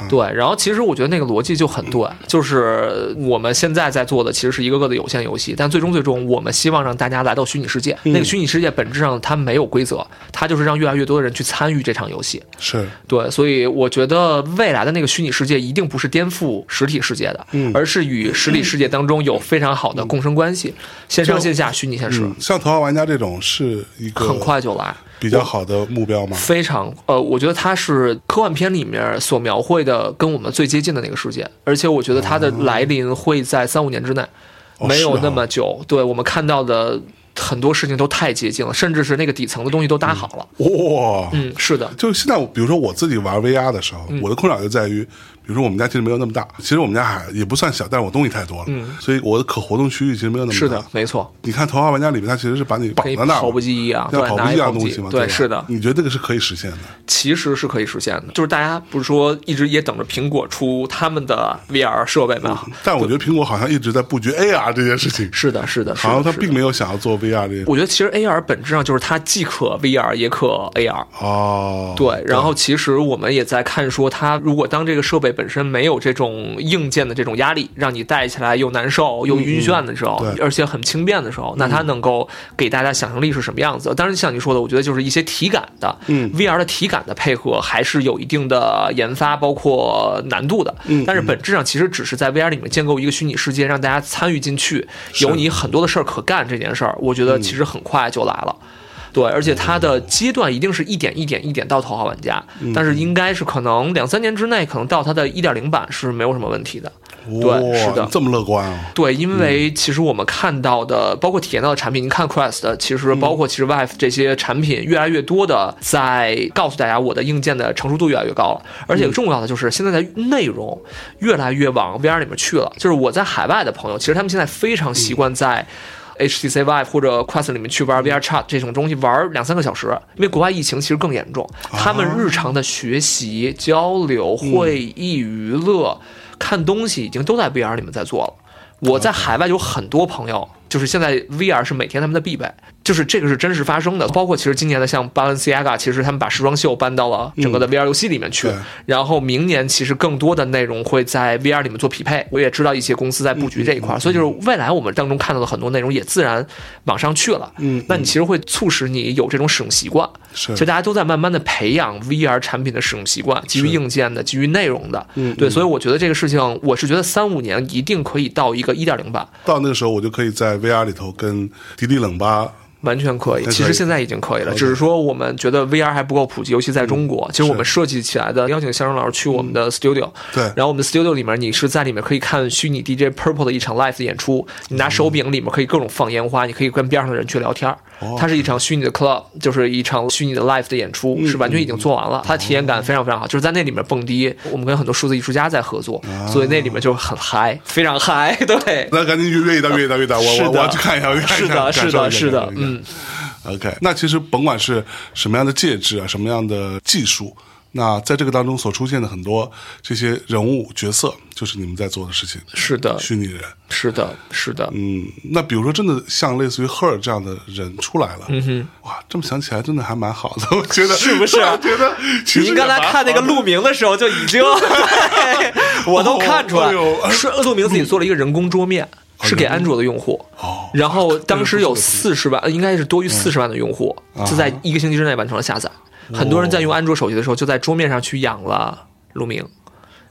对，然后其实我觉得那个逻辑就很对，就是我们现在在做的其实是一个个的有限游戏，但最终最终我们希望让大家来到虚拟世界。那个虚拟世界本质上它没有规则，它就是让越来越多的人去参与这场游戏。是对，所以我觉得未来的那个虚拟世界一定不是颠覆实体世界的，嗯而是与实体世界当中有非常好的共生关系，线上线下、虚拟现实，嗯，像头号玩家这种是一个很快就来。比较好的目标吗？非常呃，我觉得它是科幻片里面所描绘的跟我们最接近的那个世界，而且我觉得它的来临会在三五年之内，哦没有那么久。对我们看到的很多事情都太接近了，甚至是那个底层的东西都搭好了。哇，嗯，是的，就现在，比如说我自己玩 VR 的时候，嗯我的困扰就在于，比比如说我们家其实没有那么大，其实我们家还也不算小，但是我东西太多了，嗯，所以我的可活动区域其实没有那么大。是的，没错，你看《头号玩家》里面，它其实是把你绑在那儿，跑步机一样，对，像跑步机一样东西嘛，对，是的，你觉得这个是可以实现的？其实是可以实现的。就是大家不是说一直也等着苹果出他们的 VR 设备吗？但我觉得苹果好像一直在布局 AR 这件事情，是的，是的，好像它是的并没有想要做 VR 这件。我觉得其实 AR 本质上就是它既可 VR 也可 AR。哦，对，然后其实我们也在看说，它如果当这个设备本身没有这种硬件的这种压力，让你戴起来又难受又晕眩的时候，对而且很轻便的时候，那它能够给大家想象力是什么样子？当然，像你说的，我觉得就是一些体感的，嗯，VR 的体感的配合还是有一定的研发包括难度的，嗯但是本质上其实只是在 VR 里面建构一个虚拟世界，让大家参与进去，有你很多的事儿可干。这件事儿，我觉得其实很快就来了。对，而且它的阶段一定是一点一点一点到头号玩家，嗯但是应该是可能两三年之内，可能到它的一点零版是没有什么问题的。对是的这么乐观啊！对，因为其实我们看到的，包括体验到的产品，你看 Quest，其实包括其实 Vive 这些产品，越来越多的在告诉大家，我的硬件的成熟度越来越高了，而且重要的就是现在的内容越来越往 VR 里面去了。就是我在海外的朋友，其实他们现在非常习惯在。HTC Vive 或者 Quest 里面去玩 VR Chat 这种东西，玩两三个小时，因为国外疫情其实更严重，他们日常的学习、交流、会议、娱乐、看东西已经都在 VR 里面在做了。我在海外有很多朋友，就是现在 VR 是每天他们的必备，就是这个是真实发生的。包括其实今年的像 Balenciaga，其实他们把时装秀搬到了整个的 VR 游戏里面去，对然后明年其实更多的内容会在 VR 里面做匹配。我也知道一些公司在布局这一块儿，所以就是未来我们当中看到的很多内容也自然往上去了。嗯那你其实会促使你有这种使用习惯。是其实大家都在慢慢的培养 VR 产品的使用习惯，基于硬件的，基于内容的。嗯对，所以我觉得这个事情，我是觉得三五年一定可以到一个一点零版。到那个时候，我就可以在 VR 里头跟迪丽冷巴完全可以，其实现在已经可以了，只是说我们觉得 VR 还不够普及，尤其在中国。其实我们设计起来的，邀请相声老师去我们的 studio，、对。然后我们的 studio 里面，你是在里面可以看虚拟 DJ Purple 的一场 live 的演出，你拿手柄里面可以各种放烟花，你可以跟边上的人去聊天儿。它是一场虚拟的 club，就是一场虚拟的 live 的演出，是完全已经做完了，它的体验感非常非常好，就是在那里面蹦迪。我们跟很多数字艺术家在合作，所以那里面就很嗨，非常嗨，对。那赶紧约约一单，约一单，约一单，我我我要去看一下，是的，是的，是的感，受一下嗯。OK，那其实甭管是什么样的介质啊，什么样的技术，那在这个当中所出现的很多这些人物角色，就是你们在做的事情。是的，虚拟人，是的，是的，嗯，那比如说真的像类似于 Her 这样的人出来了，嗯哼，哇，这么想起来真的还蛮好的，我觉得是不是 我觉得其实您刚才看那个路路名的时候就已经，对 我都看出来。哦哎呦，是路明自己做了一个人工桌面。是给安卓的用户，哦然后当时有四十万，呃应该是多于四十万的用户，就在一个星期之内完成了下载。很多人在用安卓手机的时候，就在桌面上去养了鹿明。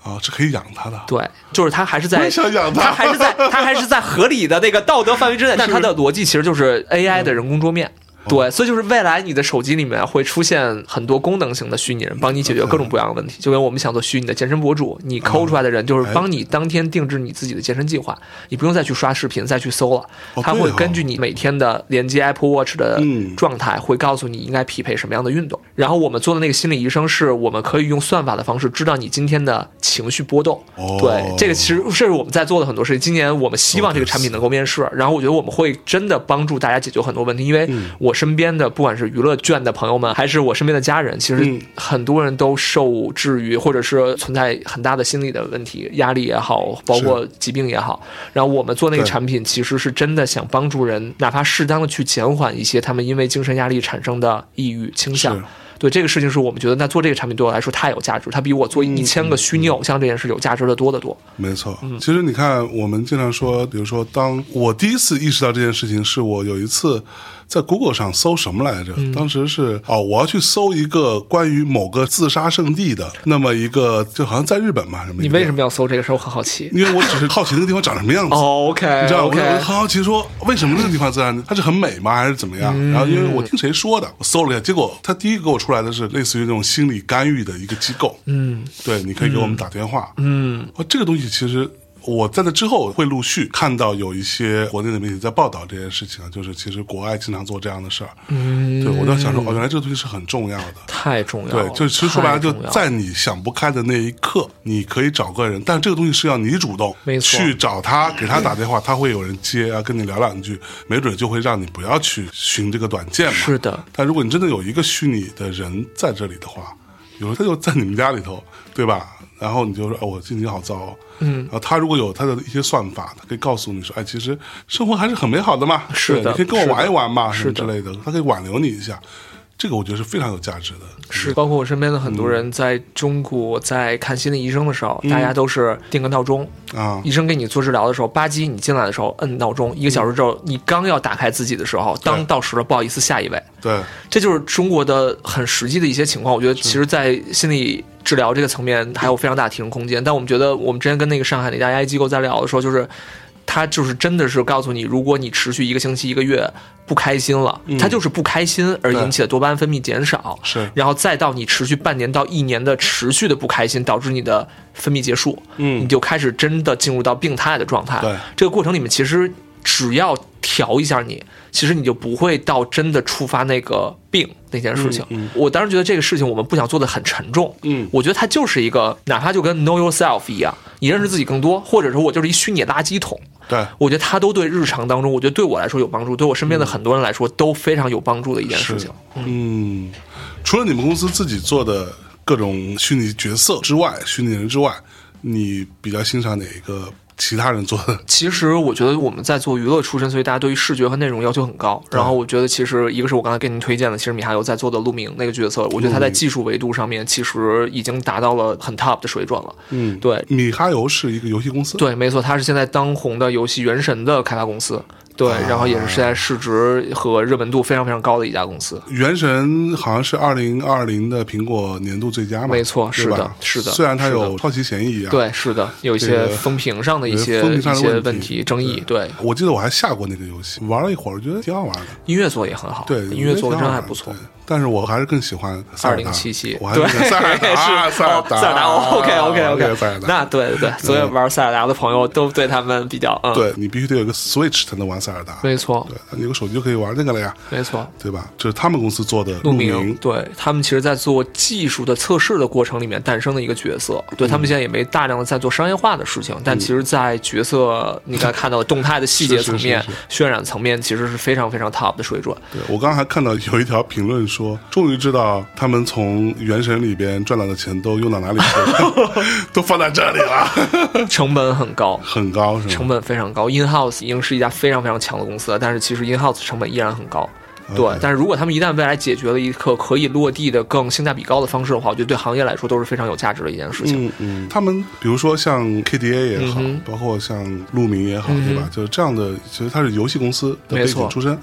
啊，这可以养它的，对，就是他还是在想养它。他还是在他还是在合理的那个道德范围之内，但它的逻辑其实就是 AI 的人工桌面。对，所以就是未来你的手机里面会出现很多功能型的虚拟人，帮你解决各种各样的问题。就跟我们想做虚拟的健身博主，你抠出来的人就是帮你当天定制你自己的健身计划，你不用再去刷视频再去搜了，它会根据你每天的连接 Apple Watch 的嗯状态，会告诉你应该匹配什么样的运动。然后我们做的那个心理医生是，我们可以用算法的方式知道你今天的情绪波动。哦对，这个其实这是我们在做的很多事情。今年我们希望这个产品能够面世，然后我觉得我们会真的帮助大家解决很多问题。因为嗯我身边的不管是娱乐圈的朋友们，还是我身边的家人，其实嗯。很多人都受制于或者是存在很大的心理的问题，压力也好，包括疾病也好。然后我们做那个产品，其实是真的想帮助人，哪怕适当的去减缓一些他们因为精神压力产生的抑郁倾向。对这个事情是我们觉得，那做这个产品对我来说太有价值，它比我做一千个虚拟偶像这件事有价值的多得多。没错，嗯。其实你看，我们经常说，比如说，当我第一次意识到这件事情，是我有一次在 Google 上搜什么来着？嗯当时是哦，我要去搜一个关于某个自杀圣地的那么一个，就好像在日本嘛，什么？你为什么？要搜这个事儿？我很好奇。因为我只是好奇那个地方长什么样子。哦，OK，你知道，OK 我很好奇说，为什么那个地方自然它是很美吗，还是怎么样？嗯然后因为我听谁说的，我搜了一下，结果他第一个给我出来的是类似于那种心理干预的一个机构。嗯，对，你可以给我们打电话。嗯，哦，这个东西其实。我在那之后会陆续看到有一些国内的媒体在报道这件事情啊，就是其实国外经常做这样的事儿。嗯，对我在想说，哦，原来这个东西是很重要的。太重要了。对，就其实说白了，就在你想不开的那一刻，你可以找个人，但这个东西是要你主动没错去找他，给他打电话，他会有人接啊，跟你聊两句，没准就会让你不要去寻这个短见嘛。是的，但如果你真的有一个虚拟的人在这里的话，有时候他就在你们家里头，对吧？然后你就说，哦，我心情好糟、哦。嗯，然后他如果有他的一些算法，他可以告诉你说，哎，其实生活还是很美好的嘛，是的你可以跟我玩一玩嘛，什么是之类的，他可以挽留你一下。这个我觉得是非常有价值的。是，包括我身边的很多人在中国在看心理医生的时候，大家都是定个闹钟，啊，医生给你做治疗的时候，吧唧你进来的时候摁闹钟，一个小时之后，你刚要打开自己的时候，当到时了，不好意思，下一位。对，这就是中国的很实际的一些情况。我觉得其实，在心理治疗这个层面还有非常大的提升空间。但我们觉得，我们之前跟那个上海那家 AI 机构在聊的时候，就是他就是真的是告诉你，如果你持续一个星期、一个月不开心了，他就是不开心而引起的多巴胺分泌减少，是然后再到你持续半年到一年的持续的不开心，导致你的分泌结束，嗯你就开始真的进入到病态的状态。对这个过程里面，其实只要调一下你，其实你就不会到真的触发那个病那件事情。嗯我当时觉得这个事情我们不想做的很沉重，嗯我觉得它就是一个，哪怕就跟 know yourself 一样，你认识自己更多，或者说我就是一虚拟垃圾桶。对，我觉得它都对日常当中，我觉得对我来说有帮助，对我身边的很多人来说都非常有帮助的一件事情。嗯，除了你们公司自己做的各种虚拟角色之外，虚拟人之外，你比较欣赏哪一个其他人做的？其实我觉得我们在做娱乐出身，所以大家对于视觉和内容要求很高。然后我觉得其实一个是我刚才给您推荐的，其实米哈游在做的陆明那个角色，我觉得他在技术维度上面其实已经达到了很 top 的水准了。嗯，对米哈游是一个游戏公司，对，没错，他是现在当红的游戏《原神》的开发公司。对，然后也是现在市值和热门度非常非常高的一家公司。原神好像是二零二零的苹果年度最佳嘛？没错是的是的虽然它有抄袭嫌疑啊，对，是的，有一些风评上的一些一些问问题、争议。对，我记得我还下过那个游戏，玩了一会儿，我觉得挺好玩的。音乐做的也很好，对，音乐做的真还不错对。但是我还是更喜欢塞尔达。2077我还是塞尔达，是。塞尔达，哦塞尔达，OK OK OK，塞尔达。那对对对，所有玩塞尔达的朋友都对他们比较嗯，，对你必须得有一个 Switch 才能玩塞尔达，没错。对，你有个手机就可以玩那个了呀，没错。对吧？这是他们公司做的陆明明，对他们其实，在做技术的测试的过程里面诞生的一个角色，对他们现在也没大量的在做商业化的事情，但其实，在角色你刚才看到的动态的细节 层面是。是、渲染层面，其实是非常非常 top 的水准。对我刚刚还看到有一条评论说，终于知道他们从《原神》里边赚到的钱都用到哪里去了，都放在这里了，成本很高，很高是吗？成本非常高。InHouse 已经是一家非常非常强的公司了，但是其实 InHouse 成本依然很高。对但是如果他们一旦未来解决了一个可以落地的更性价比高的方式的话，我觉得对行业来说都是非常有价值的一件事情。嗯嗯，他们比如说像 KDA 也好，嗯包括像陆明也好，对吧？就是这样的，其实他是游戏公司的背没错景出身，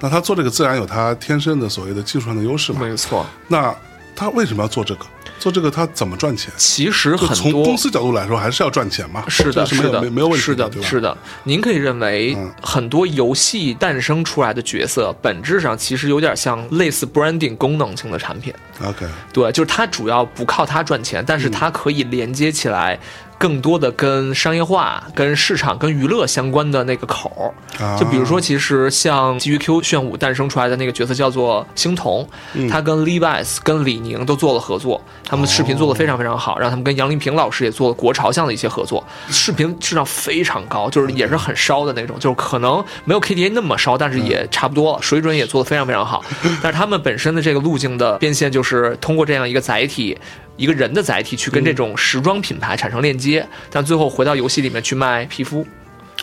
那他做这个自然有他天生的所谓的技术上的优势嘛。没错，那他为什么要做这个？做这个他怎么赚钱？其实很多从公司角度来说，还是要赚钱嘛。是的，是的，没没有问题是的？是的。您可以认为嗯很多游戏诞生出来的角色，本质上其实有点像类似 branding 功能性的产品。OK，对，就是它主要不靠它赚钱，但是它可以连接起来更多的跟商业化、跟市场、跟娱乐相关的那个口儿。啊就比如说，其实像基于 Q 炫舞诞生出来的那个角色叫做星童，他跟 Levi's、跟李宁都做了合作，他们视频做的非常非常好，让他们跟杨丽萍老师也做了国潮向的一些合作，视频质量非常高，就是也是很烧的那种，就是可能没有 KDA 那么烧，但是也差不多了，水准也做得非常非常好。但是他们本身的这个路径的变现，就是通过这样一个载体。一个人的载体去跟这种时装品牌产生链接，但最后回到游戏里面去卖皮肤，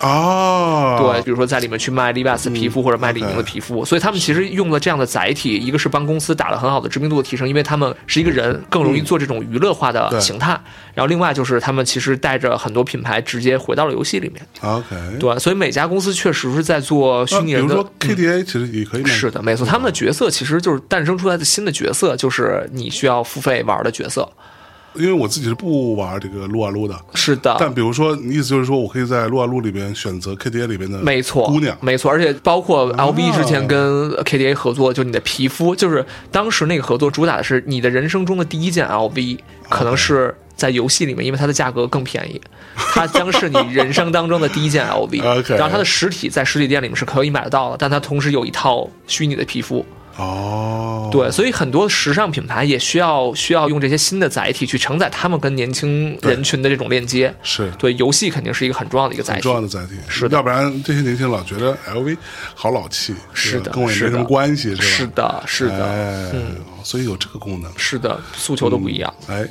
哦，对，比如说在里面去卖 Levi's 皮肤或者卖李宁的皮肤，所以他们其实用了这样的载体，一个是帮公司打了很好的知名度的提升，因为他们是一个人，更容易做这种娱乐化的形态。然后另外就是他们其实带着很多品牌直接回到了游戏里面，OK，对，所以每家公司确实是在做虚拟人的比如说 KDA 其实也可以卖，是的，没错，他们的角色其实就是诞生出来的新的角色，就是你需要付费玩的角色。因为我自己是不玩这个撸啊撸的。是的，但比如说，你意思就是说我可以在撸啊撸里边选择 KDA 里边的没错，姑娘，没错，而且包括 LV 之前跟 KDA 合作，就你的皮肤，就是当时那个合作主打的是你的人生中的第一件 LV，可能是在游戏里面，因为它的价格更便宜，它将是你人生当中的第一件 LV。然后它的实体在实体店里面是可以买得到的，但它同时有一套虚拟的皮肤。哦，对，所以很多时尚品牌也需要需要用这些新的载体去承载他们跟年轻人群的这种链接。是对，游戏肯定是一个很重要的一个载体很重。要的载体，是的要不然这些年轻人老觉得 LV 好老气，是的跟我也没什么关系，是吧？是的，是的，哎，所以有这个功能，是的，诉求都不一样。哎，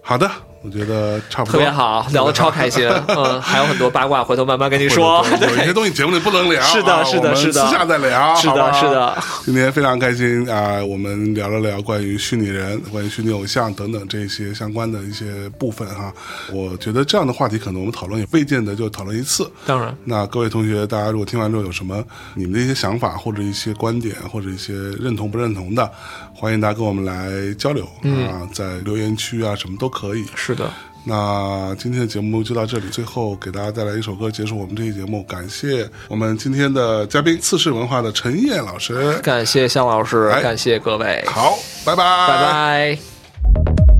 好的，我觉得差不多，特别好，聊得超开心。嗯，还有很多八卦，回头慢慢跟你说。有一些东西节目里不能聊，是的是的是的私下再聊，是的是的。今天非常开心啊，我们聊了聊关于虚拟人、关于虚拟偶像等等这些相关的一些部分哈。我觉得这样的话题可能我们讨论也未见得就讨论一次。当然，那各位同学，大家如果听完之后有什么你们的一些想法，或者一些观点，或者一些认同不认同的，欢迎大家跟我们来交流、啊，在留言区啊什么都可以。是的，那今天的节目就到这里，最后给大家带来一首歌结束我们这期节目。感谢我们今天的嘉宾次世文化的陈烨老师。感谢向老师，哎感谢各位，好，拜拜，拜拜。